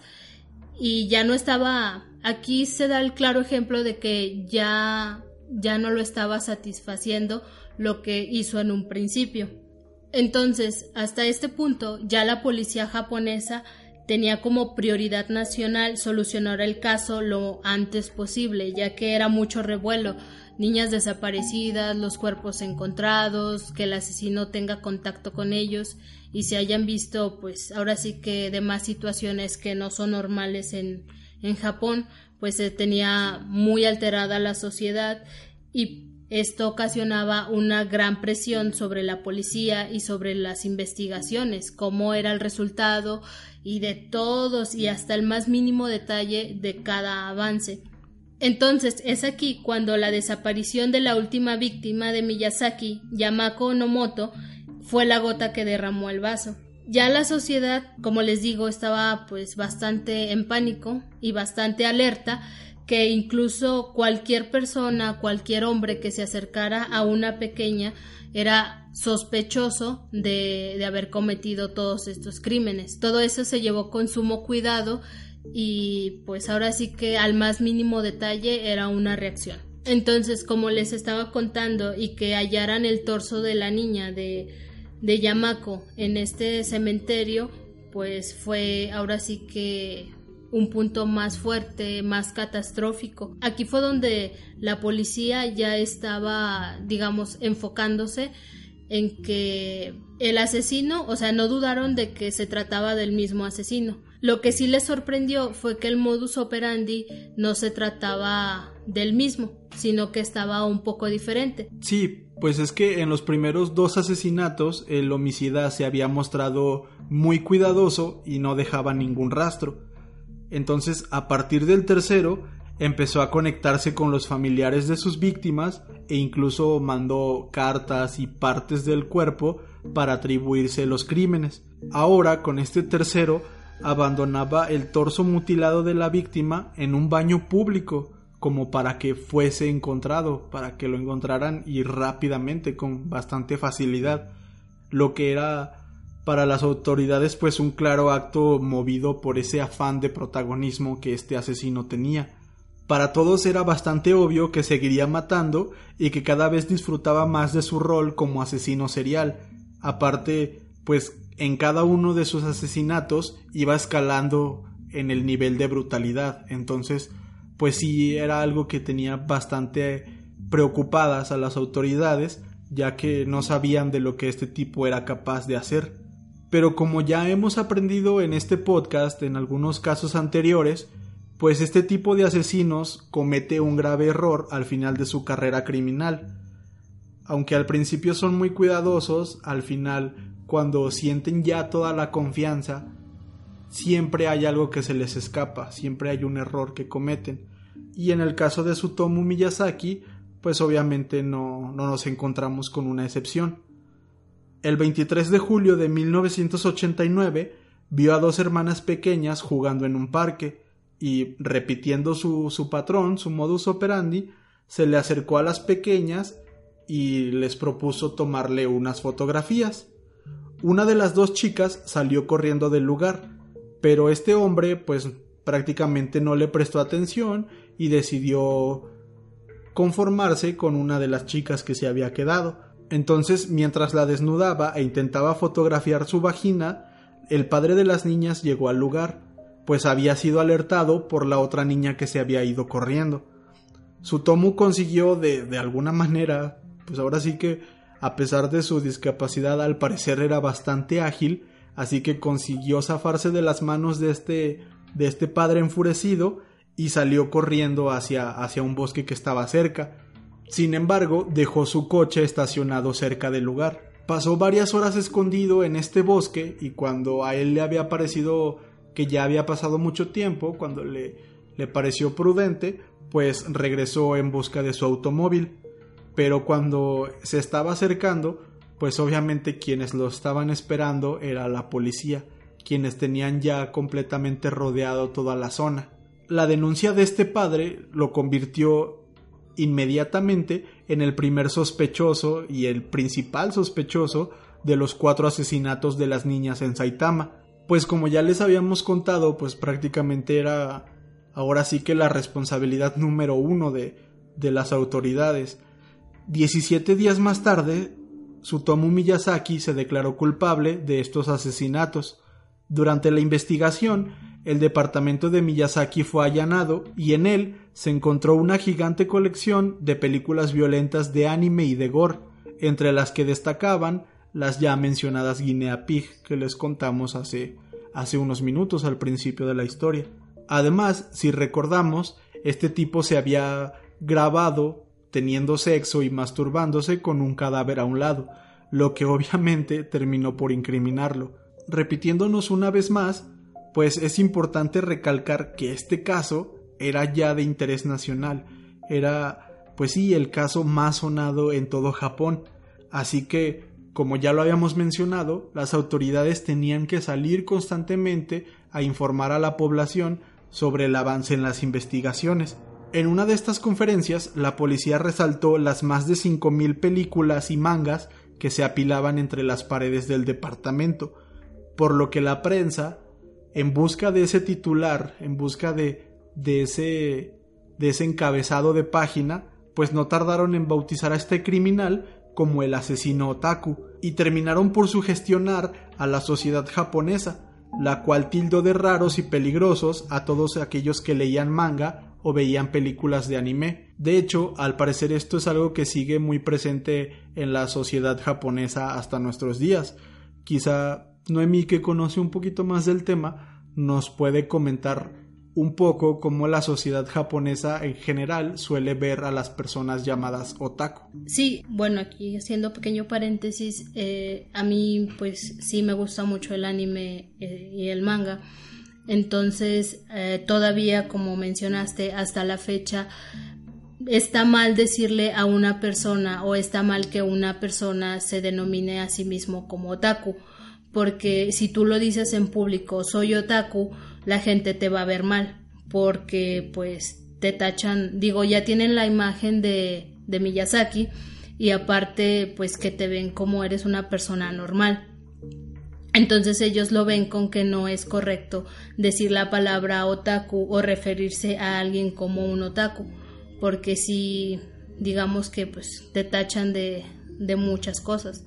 S1: y ya no estaba aquí se da el claro ejemplo de que ya ya no lo estaba satisfaciendo lo que hizo en un principio. Entonces, hasta este punto, ya la policía japonesa tenía como prioridad nacional solucionar el caso lo antes posible, ya que era mucho revuelo, niñas desaparecidas, los cuerpos encontrados, que el asesino tenga contacto con ellos y se hayan visto, pues ahora sí que demás situaciones que no son normales en, en Japón, pues se tenía muy alterada la sociedad y esto ocasionaba una gran presión sobre la policía y sobre las investigaciones, cómo era el resultado y de todos y hasta el más mínimo detalle de cada avance. Entonces es aquí cuando la desaparición de la última víctima de Miyazaki, Yamako Onomoto, fue la gota que derramó el vaso. Ya la sociedad, como les digo, estaba pues bastante en pánico y bastante alerta que incluso cualquier persona, cualquier hombre que se acercara a una pequeña era sospechoso de, de, haber cometido todos estos crímenes. Todo eso se llevó con sumo cuidado y pues ahora sí que al más mínimo detalle era una reacción. Entonces, como les estaba contando y que hallaran el torso de la niña de, de Yamako en este cementerio, pues fue ahora sí que un punto más fuerte, más catastrófico. Aquí fue donde la policía ya estaba, digamos, enfocándose en que el asesino, o sea, no dudaron de que se trataba del mismo asesino. Lo que sí les sorprendió fue que el modus operandi no se trataba del mismo, sino que estaba un poco diferente.
S2: Sí, pues es que en los primeros dos asesinatos el homicida se había mostrado muy cuidadoso y no dejaba ningún rastro. Entonces, a partir del tercero, empezó a conectarse con los familiares de sus víctimas e incluso mandó cartas y partes del cuerpo para atribuirse los crímenes. Ahora, con este tercero, abandonaba el torso mutilado de la víctima en un baño público, como para que fuese encontrado, para que lo encontraran y rápidamente, con bastante facilidad, lo que era para las autoridades pues un claro acto movido por ese afán de protagonismo que este asesino tenía. Para todos era bastante obvio que seguiría matando y que cada vez disfrutaba más de su rol como asesino serial. Aparte, pues en cada uno de sus asesinatos iba escalando en el nivel de brutalidad. Entonces, pues sí era algo que tenía bastante preocupadas a las autoridades, ya que no sabían de lo que este tipo era capaz de hacer. Pero como ya hemos aprendido en este podcast en algunos casos anteriores, pues este tipo de asesinos comete un grave error al final de su carrera criminal. Aunque al principio son muy cuidadosos, al final, cuando sienten ya toda la confianza, siempre hay algo que se les escapa, siempre hay un error que cometen. Y en el caso de Sutomu Miyazaki, pues obviamente no, no nos encontramos con una excepción. El 23 de julio de 1989 vio a dos hermanas pequeñas jugando en un parque y, repitiendo su, su patrón, su modus operandi, se le acercó a las pequeñas y les propuso tomarle unas fotografías. Una de las dos chicas salió corriendo del lugar, pero este hombre pues prácticamente no le prestó atención y decidió conformarse con una de las chicas que se había quedado. Entonces, mientras la desnudaba e intentaba fotografiar su vagina, el padre de las niñas llegó al lugar, pues había sido alertado por la otra niña que se había ido corriendo. Sutomu consiguió de, de alguna manera, pues ahora sí que, a pesar de su discapacidad, al parecer era bastante ágil, así que consiguió zafarse de las manos de este, de este padre enfurecido y salió corriendo hacia, hacia un bosque que estaba cerca Sin embargo, dejó su coche estacionado cerca del lugar. Pasó varias horas escondido en este bosque y cuando a él le había parecido que ya había pasado mucho tiempo, cuando le, le pareció prudente, pues regresó en busca de su automóvil. Pero cuando se estaba acercando, pues obviamente quienes lo estaban esperando era la policía, quienes tenían ya completamente rodeado toda la zona. La denuncia de este padre lo convirtió inmediatamente en el primer sospechoso y el principal sospechoso de los cuatro asesinatos de las niñas en Saitama. Pues como ya les habíamos contado, pues prácticamente era ahora sí que la responsabilidad número uno de, de las autoridades. Diecisiete días más tarde, Sutomu Miyazaki se declaró culpable de estos asesinatos. Durante la investigación, el departamento de Miyazaki fue allanado y en él se encontró una gigante colección de películas violentas de anime y de gore, entre las que destacaban las ya mencionadas Guinea Pig que les contamos hace, hace unos minutos al principio de la historia. Además, si recordamos, este tipo se había grabado teniendo sexo y masturbándose con un cadáver a un lado, lo que obviamente terminó por incriminarlo. Repitiéndonos una vez más, pues es importante recalcar que este caso era ya de interés nacional, era pues sí el caso más sonado en todo Japón, así que como ya lo habíamos mencionado, las autoridades tenían que salir constantemente a informar a la población sobre el avance en las investigaciones. En una de estas conferencias, la policía resaltó las más de 5.000 películas y mangas que se apilaban entre las paredes del departamento, por lo que la prensa en busca de ese titular, en busca de, ese, ese encabezado de página, pues no tardaron en bautizar a este criminal como el asesino otaku, y terminaron por sugestionar a la sociedad japonesa, la cual tildó de raros y peligrosos a todos aquellos que leían manga o veían películas de anime. De hecho, al parecer esto es algo que sigue muy presente en la sociedad japonesa hasta nuestros días. Quizá Noemi, que conoce un poquito más del tema, nos puede comentar un poco cómo la sociedad japonesa en general suele ver a las personas llamadas otaku.
S1: Sí, bueno, aquí haciendo pequeño paréntesis, eh, a mí pues sí me gusta mucho el anime eh, y el manga. Entonces, eh, todavía, como mencionaste, hasta la fecha, está mal decirle a una persona o está mal que una persona se denomine a sí mismo como otaku porque si tú lo dices en público, soy otaku, la gente te va a ver mal, porque pues te tachan, digo, ya tienen la imagen de, de Miyazaki y aparte pues que te ven como eres una persona normal. Entonces ellos lo ven con que no es correcto decir la palabra otaku o referirse a alguien como un otaku, porque si digamos que pues te tachan de, de muchas cosas.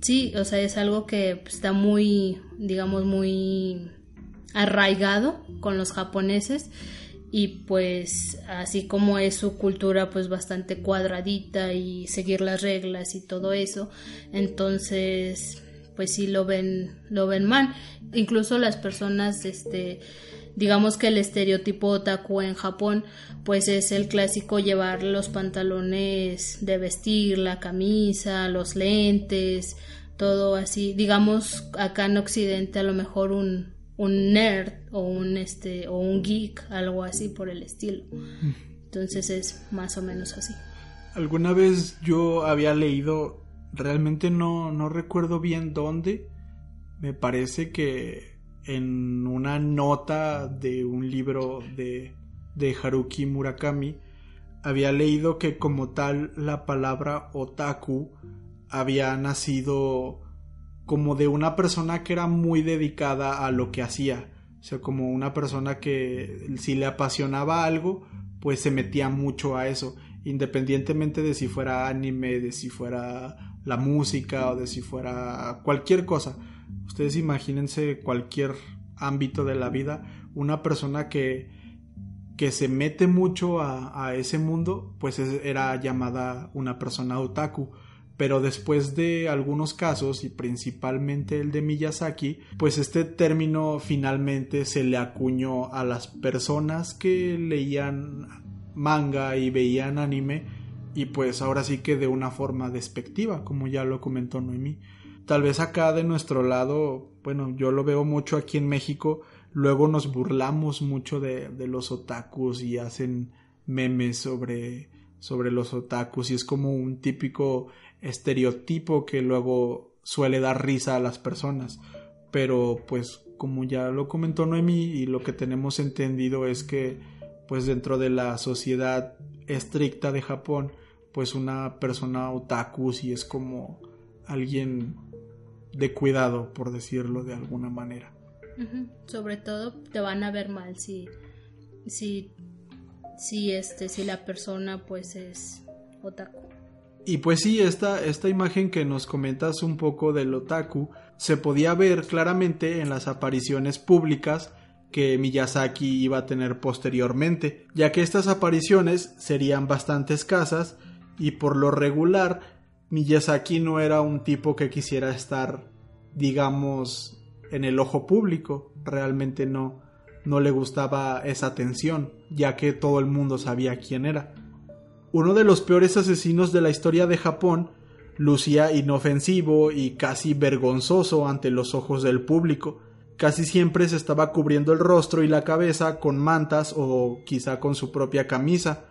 S1: Sí, o sea, es algo que está muy, digamos, muy arraigado con los japoneses y pues así como es su cultura pues bastante cuadradita y seguir las reglas y todo eso, entonces pues sí lo ven lo ven mal. Incluso las personas este digamos que el estereotipo otaku en Japón pues es el clásico llevar los pantalones de vestir, la camisa, los lentes, todo así. Digamos acá en Occidente a lo mejor un, un nerd o un este o un geek, algo así por el estilo. Entonces es más o menos así.
S2: Alguna vez yo había leído, realmente no, no recuerdo bien dónde, me parece que en una nota de un libro de, de Haruki Murakami, había leído que como tal la palabra otaku había nacido como de una persona que era muy dedicada a lo que hacía. O sea, como una persona que si le apasionaba algo, pues se metía mucho a eso, independientemente de si fuera anime, de si fuera la música o de si fuera cualquier cosa. Ustedes imagínense cualquier ámbito de la vida, una persona que, que se mete mucho a, ese mundo, pues era llamada una persona otaku pero después de algunos casos y principalmente el de Miyazaki, pues este término finalmente se le acuñó a las personas que leían manga y veían anime y pues ahora sí que de una forma despectiva, como ya lo comentó Noemí. Tal vez acá de nuestro lado, bueno, yo lo veo mucho aquí en México, luego nos burlamos mucho de, de los otakus y hacen memes sobre, sobre los otakus y es como un típico estereotipo que luego suele dar risa a las personas. Pero pues como ya lo comentó Noemi y lo que tenemos entendido es que pues dentro de la sociedad estricta de Japón pues una persona otaku si es como alguien de cuidado por decirlo de alguna manera.
S1: Sobre todo te van a ver mal si si si este si la persona pues es otaku.
S2: Y pues sí, esta, esta imagen que nos comentas un poco del otaku se podía ver claramente en las apariciones públicas que Miyazaki iba a tener posteriormente, ya que estas apariciones serían bastante escasas y por lo regular Miyazaki no era un tipo que quisiera estar, digamos, en el ojo público, realmente no, no le gustaba esa atención, ya que todo el mundo sabía quién era. Uno de los peores asesinos de la historia de Japón lucía inofensivo y casi vergonzoso ante los ojos del público. Casi siempre se estaba cubriendo el rostro y la cabeza con mantas o quizá con su propia camisa.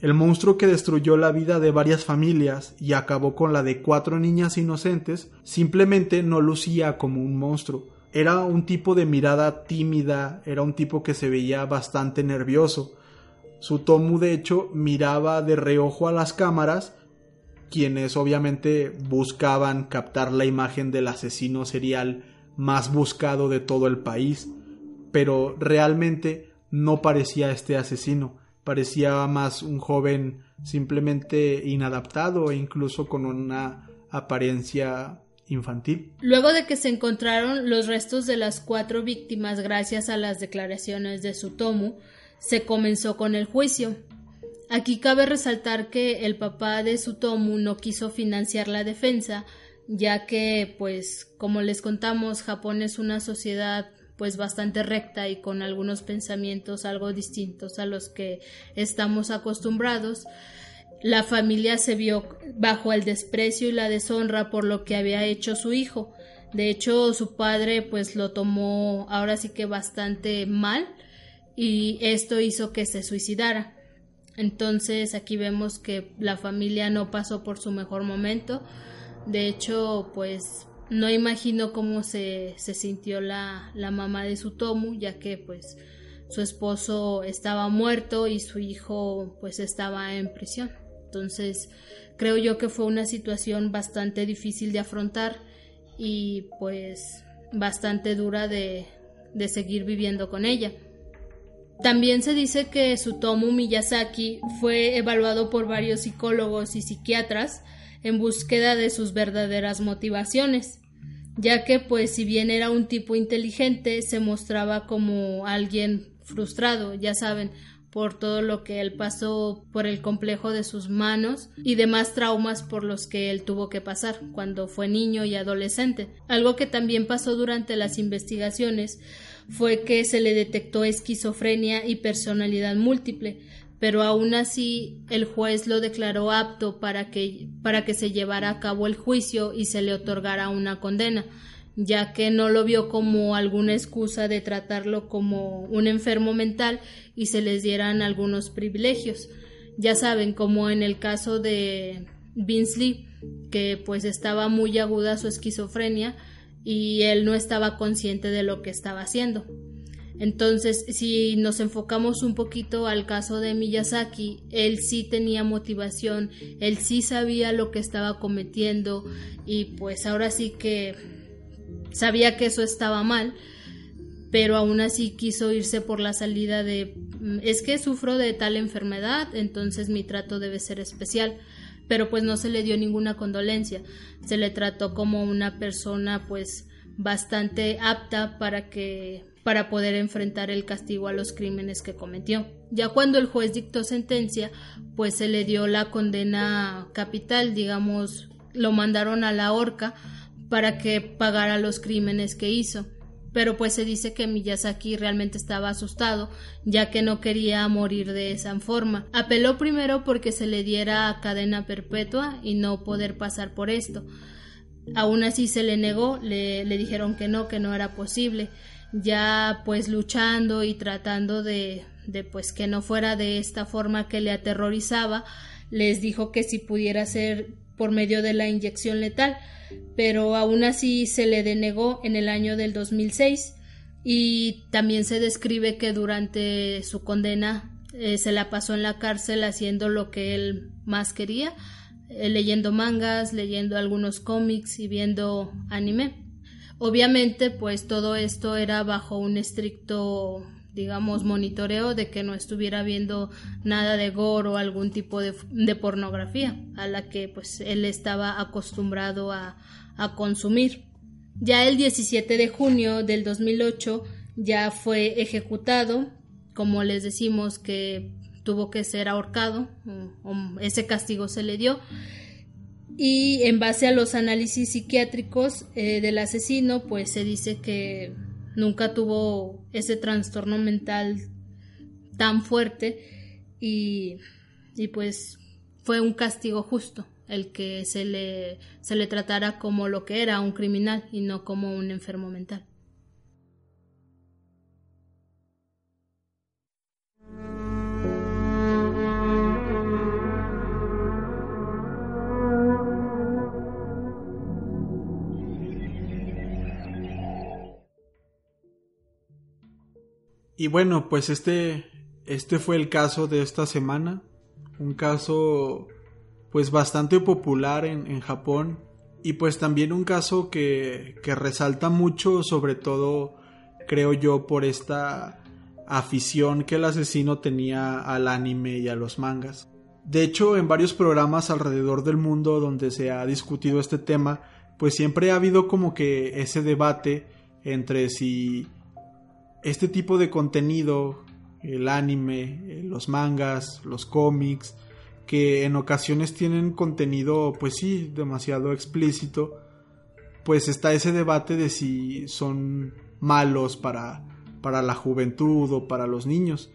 S2: El monstruo que destruyó la vida de varias familias y acabó con la de cuatro niñas inocentes simplemente no lucía como un monstruo. Era un tipo de mirada tímida, era un tipo que se veía bastante nervioso. Su Tomu de hecho miraba de reojo a las cámaras, quienes obviamente buscaban captar la imagen del asesino serial más buscado de todo el país, pero realmente no parecía este asesino, parecía más un joven simplemente inadaptado e incluso con una apariencia infantil.
S1: Luego de que se encontraron los restos de las cuatro víctimas gracias a las declaraciones de Sutomu, se comenzó con el juicio. Aquí cabe resaltar que el papá de Sutomu no quiso financiar la defensa, ya que, pues, como les contamos, Japón es una sociedad pues bastante recta y con algunos pensamientos algo distintos a los que estamos acostumbrados. La familia se vio bajo el desprecio y la deshonra por lo que había hecho su hijo. De hecho, su padre pues lo tomó ahora sí que bastante mal y esto hizo que se suicidara. Entonces aquí vemos que la familia no pasó por su mejor momento. De hecho, pues no imagino cómo se, sintió la, mamá de su Tomu, ya que pues su esposo estaba muerto y su hijo pues estaba en prisión. Entonces creo yo que fue una situación bastante difícil de afrontar y pues bastante dura de, de seguir viviendo con ella. También se dice que Sutomu Miyazaki fue evaluado por varios psicólogos y psiquiatras en búsqueda de sus verdaderas motivaciones, ya que pues si bien era un tipo inteligente, se mostraba como alguien frustrado, ya saben, por todo lo que él pasó por el complejo de sus manos y demás traumas por los que él tuvo que pasar cuando fue niño y adolescente. Algo que también pasó durante las investigaciones fue que se le detectó esquizofrenia y personalidad múltiple, pero aún así el juez lo declaró apto para que, para que se llevara a cabo el juicio y se le otorgara una condena, ya que no lo vio como alguna excusa de tratarlo como un enfermo mental y se les dieran algunos privilegios. Ya saben, como en el caso de Vince Lee, que pues estaba muy aguda su esquizofrenia, y él no estaba consciente de lo que estaba haciendo. Entonces, si nos enfocamos un poquito al caso de Miyazaki, él sí tenía motivación, él sí sabía lo que estaba cometiendo y pues ahora sí que sabía que eso estaba mal, pero aún así quiso irse por la salida de mm, es que sufro de tal enfermedad, entonces mi trato debe ser especial pero pues no se le dio ninguna condolencia, se le trató como una persona pues bastante apta para que para poder enfrentar el castigo a los crímenes que cometió. Ya cuando el juez dictó sentencia, pues se le dio la condena capital, digamos, lo mandaron a la horca para que pagara los crímenes que hizo pero pues se dice que Miyazaki realmente estaba asustado, ya que no quería morir de esa forma. Apeló primero porque se le diera cadena perpetua y no poder pasar por esto. Aún así se le negó, le, le dijeron que no, que no era posible. Ya pues luchando y tratando de, pues que no fuera de esta forma que le aterrorizaba, les dijo que si pudiera ser por medio de la inyección letal pero aún así se le denegó en el año del 2006 y también se describe que durante su condena eh, se la pasó en la cárcel haciendo lo que él más quería, eh, leyendo mangas, leyendo algunos cómics y viendo anime. Obviamente, pues todo esto era bajo un estricto digamos, monitoreo de que no estuviera viendo nada de gore o algún tipo de, pornografía a la que pues él estaba acostumbrado a, a consumir. Ya el 17 de junio del 2008 ya fue ejecutado, como les decimos que tuvo que ser ahorcado, ese castigo se le dio. Y en base a los análisis psiquiátricos eh, del asesino, pues se dice que nunca tuvo ese trastorno mental tan fuerte y, y pues fue un castigo justo el que se le, se le tratara como lo que era un criminal y no como un enfermo mental.
S2: Y bueno, pues este, este fue el caso de esta semana. Un caso pues bastante popular en, en Japón. Y pues también un caso que, que resalta mucho, sobre todo creo yo, por esta afición que el asesino tenía al anime y a los mangas. De hecho, en varios programas alrededor del mundo donde se ha discutido este tema, pues siempre ha habido como que ese debate entre si este tipo de contenido, el anime, eh, los mangas, los cómics, que en ocasiones tienen contenido, pues sí, demasiado explícito, pues está ese debate de si son malos para, para la juventud o para los niños.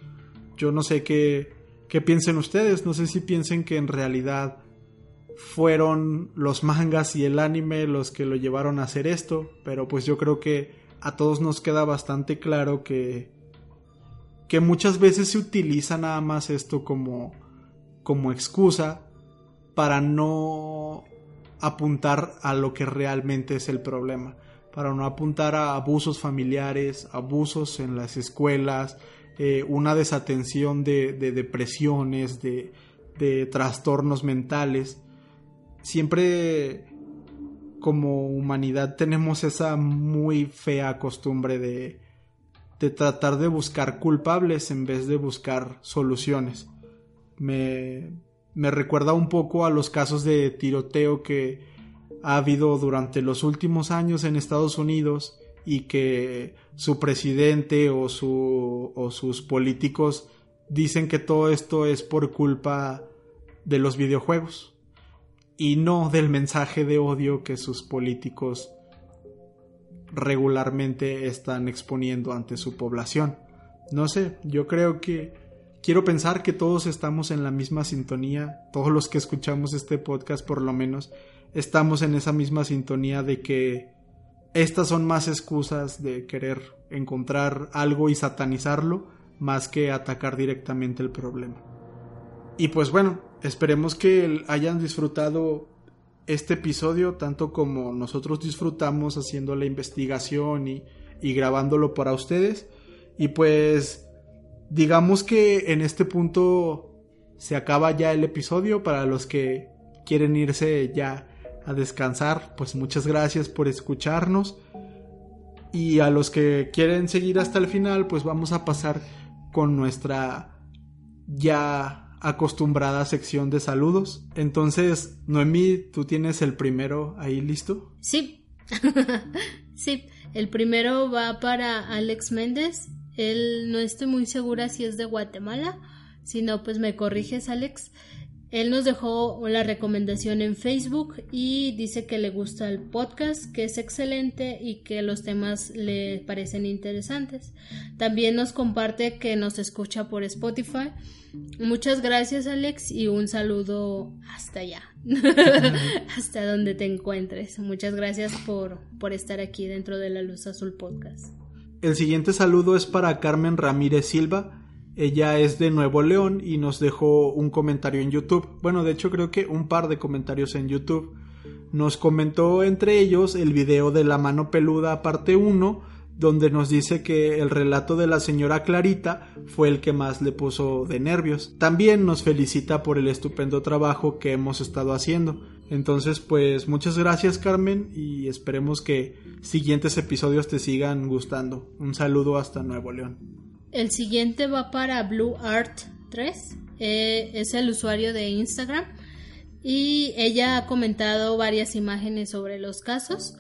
S2: Yo no sé qué, qué piensen ustedes, no sé si piensen que en realidad fueron los mangas y el anime los que lo llevaron a hacer esto, pero pues yo creo que a todos nos queda bastante claro que, que muchas veces se utiliza nada más esto como, como excusa para no apuntar a lo que realmente es el problema, para no apuntar a abusos familiares, abusos en las escuelas, eh, una desatención de, de depresiones, de, de trastornos mentales. Siempre como humanidad tenemos esa muy fea costumbre de, de tratar de buscar culpables en vez de buscar soluciones. Me, me recuerda un poco a los casos de tiroteo que ha habido durante los últimos años en Estados Unidos y que su presidente o, su, o sus políticos dicen que todo esto es por culpa de los videojuegos y no del mensaje de odio que sus políticos regularmente están exponiendo ante su población. No sé, yo creo que quiero pensar que todos estamos en la misma sintonía, todos los que escuchamos este podcast por lo menos estamos en esa misma sintonía de que estas son más excusas de querer encontrar algo y satanizarlo más que atacar directamente el problema. Y pues bueno, esperemos que hayan disfrutado este episodio tanto como nosotros disfrutamos haciendo la investigación y, y grabándolo para ustedes. Y pues digamos que en este punto se acaba ya el episodio para los que quieren irse ya a descansar, pues muchas gracias por escucharnos. Y a los que quieren seguir hasta el final, pues vamos a pasar con nuestra ya acostumbrada sección de saludos. Entonces, Noemí, ¿tú tienes el primero ahí listo?
S1: Sí, sí, el primero va para Alex Méndez. Él no estoy muy segura si es de Guatemala, si no, pues me corriges, Alex. Él nos dejó la recomendación en Facebook y dice que le gusta el podcast, que es excelente y que los temas le parecen interesantes. También nos comparte que nos escucha por Spotify. Muchas gracias Alex y un saludo hasta allá, hasta donde te encuentres. Muchas gracias por, por estar aquí dentro de la Luz Azul Podcast.
S2: El siguiente saludo es para Carmen Ramírez Silva ella es de Nuevo León y nos dejó un comentario en YouTube. Bueno, de hecho creo que un par de comentarios en YouTube. Nos comentó entre ellos el video de la mano peluda parte 1, donde nos dice que el relato de la señora Clarita fue el que más le puso de nervios. También nos felicita por el estupendo trabajo que hemos estado haciendo. Entonces, pues muchas gracias Carmen y esperemos que siguientes episodios te sigan gustando. Un saludo hasta Nuevo León.
S1: El siguiente va para Blue Art 3. Eh, es el usuario de Instagram. Y ella ha comentado varias imágenes sobre los casos.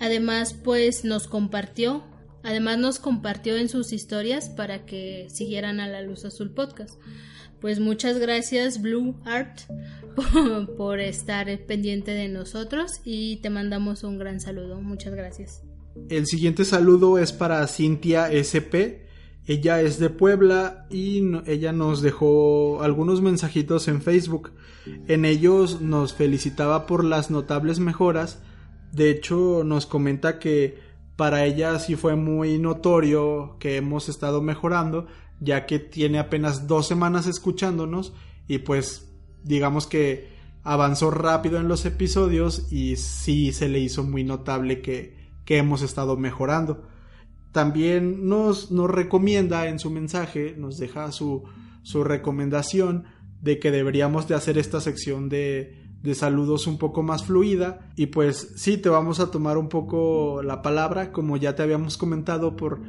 S1: Además, pues nos compartió. Además nos compartió en sus historias para que siguieran a la Luz Azul Podcast. Pues muchas gracias Blue Art por, por estar pendiente de nosotros y te mandamos un gran saludo. Muchas gracias.
S2: El siguiente saludo es para Cintia SP ella es de Puebla y ella nos dejó algunos mensajitos en Facebook. En ellos nos felicitaba por las notables mejoras. De hecho, nos comenta que para ella sí fue muy notorio que hemos estado mejorando, ya que tiene apenas dos semanas escuchándonos y pues digamos que avanzó rápido en los episodios y sí se le hizo muy notable que, que hemos estado mejorando también nos, nos recomienda en su mensaje, nos deja su, su recomendación de que deberíamos de hacer esta sección de, de saludos un poco más fluida. Y pues sí te vamos a tomar un poco la palabra. Como ya te habíamos comentado por,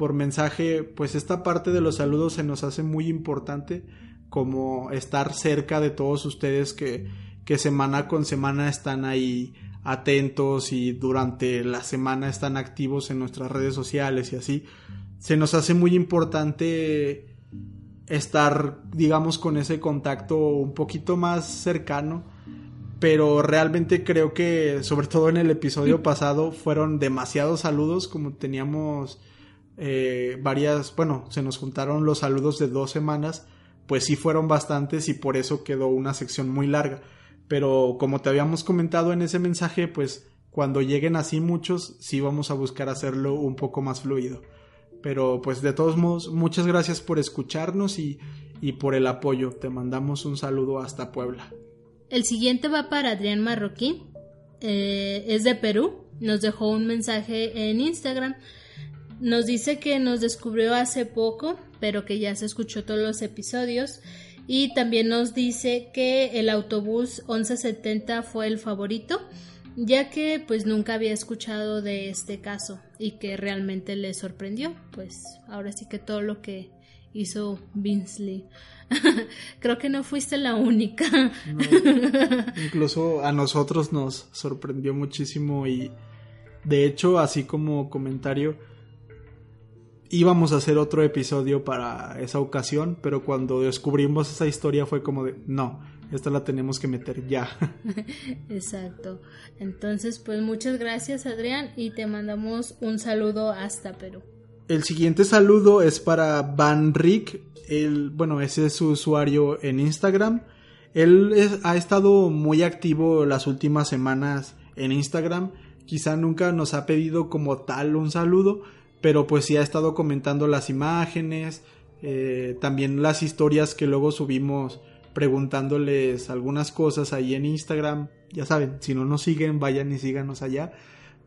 S2: por mensaje pues esta parte de los saludos se nos hace muy importante como estar cerca de todos ustedes que, que semana con semana están ahí atentos y durante la semana están activos en nuestras redes sociales y así, se nos hace muy importante estar, digamos, con ese contacto un poquito más cercano. Pero realmente creo que, sobre todo en el episodio pasado, fueron demasiados saludos, como teníamos eh, varias, bueno, se nos juntaron los saludos de dos semanas, pues sí fueron bastantes y por eso quedó una sección muy larga pero como te habíamos comentado en ese mensaje, pues cuando lleguen así muchos, sí vamos a buscar hacerlo un poco más fluido. Pero pues de todos modos, muchas gracias por escucharnos y, por el apoyo. Te mandamos un saludo hasta Puebla.
S1: El siguiente va para Adrián Marroquín. Eh, es de Perú. Nos dejó un mensaje en Instagram. Nos dice que nos descubrió hace poco, pero que ya se escuchó todos los episodios y también nos dice que el autobús 1170 fue el favorito, ya que pues nunca había escuchado de este caso y que realmente le sorprendió. Pues ahora sí que todo lo que hizo Vinsley. Creo que no fuiste la única.
S2: Incluso a nosotros nos sorprendió muchísimo y de hecho, así como comentario, íbamos a hacer otro episodio para esa ocasión, pero cuando descubrimos esa historia fue como de, no, esta la tenemos que meter ya.
S1: Exacto. Entonces, pues muchas gracias Adrián y te mandamos un saludo hasta Perú.
S2: El siguiente saludo es para Van Rick, el, bueno, ese es su usuario en Instagram. Él ha estado muy activo las últimas semanas en Instagram. Quizá nunca nos ha pedido como tal un saludo, pero pues sí ha estado comentando las imágenes, eh, también las historias que luego subimos preguntándoles algunas cosas ahí en Instagram. Ya saben, si no nos siguen, vayan y síganos allá.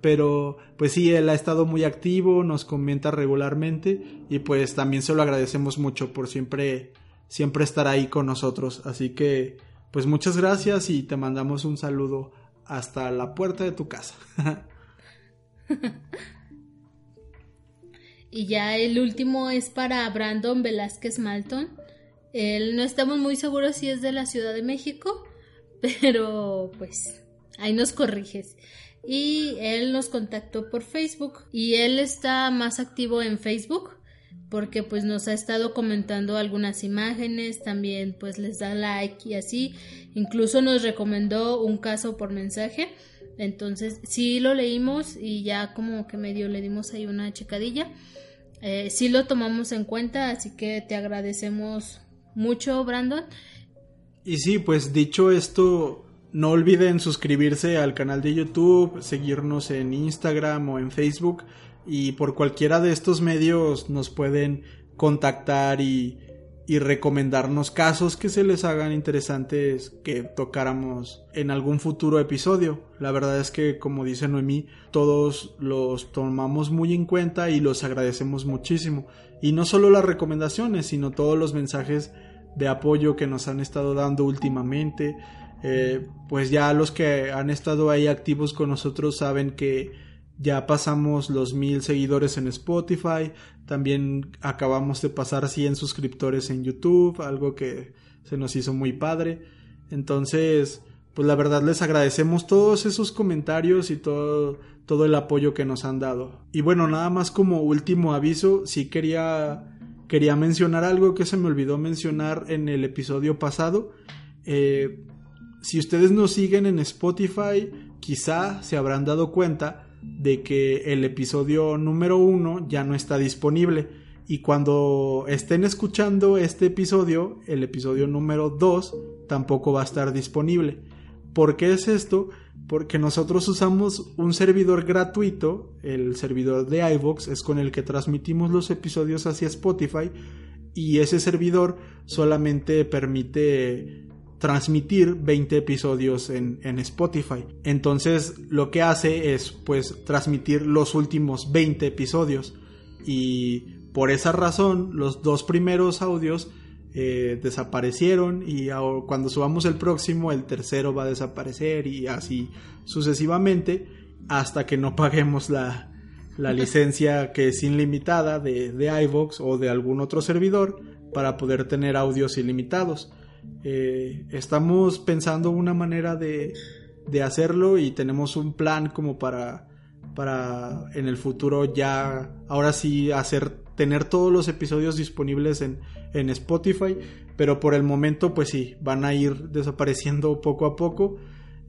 S2: Pero pues sí, él ha estado muy activo, nos comenta regularmente y pues también se lo agradecemos mucho por siempre, siempre estar ahí con nosotros. Así que pues muchas gracias y te mandamos un saludo hasta la puerta de tu casa.
S1: Y ya el último es para Brandon Velázquez Malton. Él no estamos muy seguros si es de la Ciudad de México, pero pues ahí nos corriges. Y él nos contactó por Facebook y él está más activo en Facebook. porque pues nos ha estado comentando algunas imágenes, también pues les da like y así, incluso nos recomendó un caso por mensaje, entonces sí lo leímos y ya como que medio le dimos ahí una checadilla, eh, sí lo tomamos en cuenta, así que te agradecemos mucho Brandon.
S2: Y sí, pues dicho esto, no olviden suscribirse al canal de YouTube, seguirnos en Instagram o en Facebook y por cualquiera de estos medios nos pueden contactar y, y, recomendarnos casos que se les hagan interesantes que tocáramos en algún futuro episodio. La verdad es que, como dice Noemí, todos los tomamos muy en cuenta y los agradecemos muchísimo. Y no solo las recomendaciones, sino todos los mensajes de apoyo que nos han estado dando últimamente. Eh, pues ya los que han estado ahí activos con nosotros saben que ya pasamos los mil seguidores en Spotify, también acabamos de pasar 100 suscriptores en YouTube, algo que se nos hizo muy padre. Entonces, pues la verdad les agradecemos todos esos comentarios y todo, todo el apoyo que nos han dado. Y bueno, nada más como último aviso, sí quería, quería mencionar algo que se me olvidó mencionar en el episodio pasado. Eh, si ustedes nos siguen en Spotify, quizá se habrán dado cuenta de que el episodio número uno ya no está disponible. Y cuando estén escuchando este episodio, el episodio número 2 tampoco va a estar disponible. ¿Por qué es esto? Porque nosotros usamos un servidor gratuito, el servidor de iVoox, es con el que transmitimos los episodios hacia Spotify, y ese servidor solamente permite transmitir 20 episodios en, Spotify. Entonces lo que hace es pues transmitir los últimos 20 episodios y por esa razón los dos primeros audios eh, desaparecieron y cuando subamos el próximo el tercero va a desaparecer y así sucesivamente hasta que no paguemos la, la licencia que es ilimitada de, de o de algún otro servidor para poder tener audios ilimitados. Eh, estamos pensando una manera de, de, hacerlo y tenemos un plan como para, para en el futuro ya, ahora sí, hacer, tener todos los episodios disponibles en, en Spotify, pero por el momento pues sí, van a ir desapareciendo poco a poco.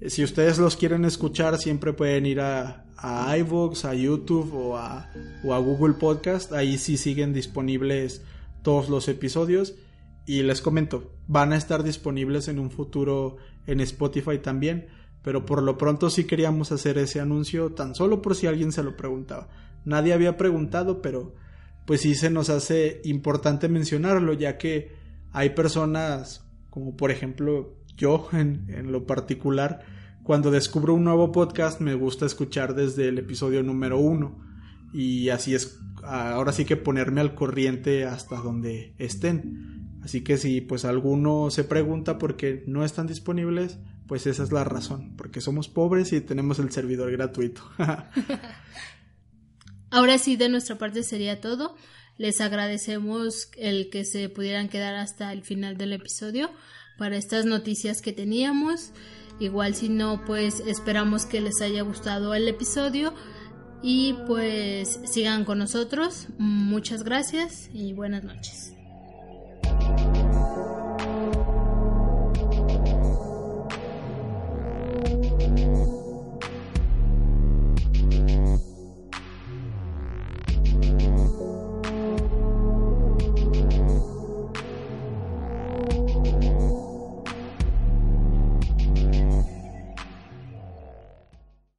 S2: Si ustedes los quieren escuchar, siempre pueden ir a, a iVoox, a YouTube o a, o a Google Podcast. Ahí sí siguen disponibles todos los episodios. Y les comento, van a estar disponibles en un futuro en Spotify también, pero por lo pronto sí queríamos hacer ese anuncio tan solo por si alguien se lo preguntaba. Nadie había preguntado, pero pues sí se nos hace importante mencionarlo, ya que hay personas como por ejemplo yo en, en lo particular, cuando descubro un nuevo podcast me gusta escuchar desde el episodio número uno y así es ahora sí que ponerme al corriente hasta donde estén. Así que si pues alguno se pregunta por qué no están disponibles, pues esa es la razón, porque somos pobres y tenemos el servidor gratuito.
S1: Ahora sí, de nuestra parte sería todo. Les agradecemos el que se pudieran quedar hasta el final del episodio para estas noticias que teníamos. Igual si no, pues esperamos que les haya gustado el episodio y pues sigan con nosotros. Muchas gracias y buenas noches. Thank you.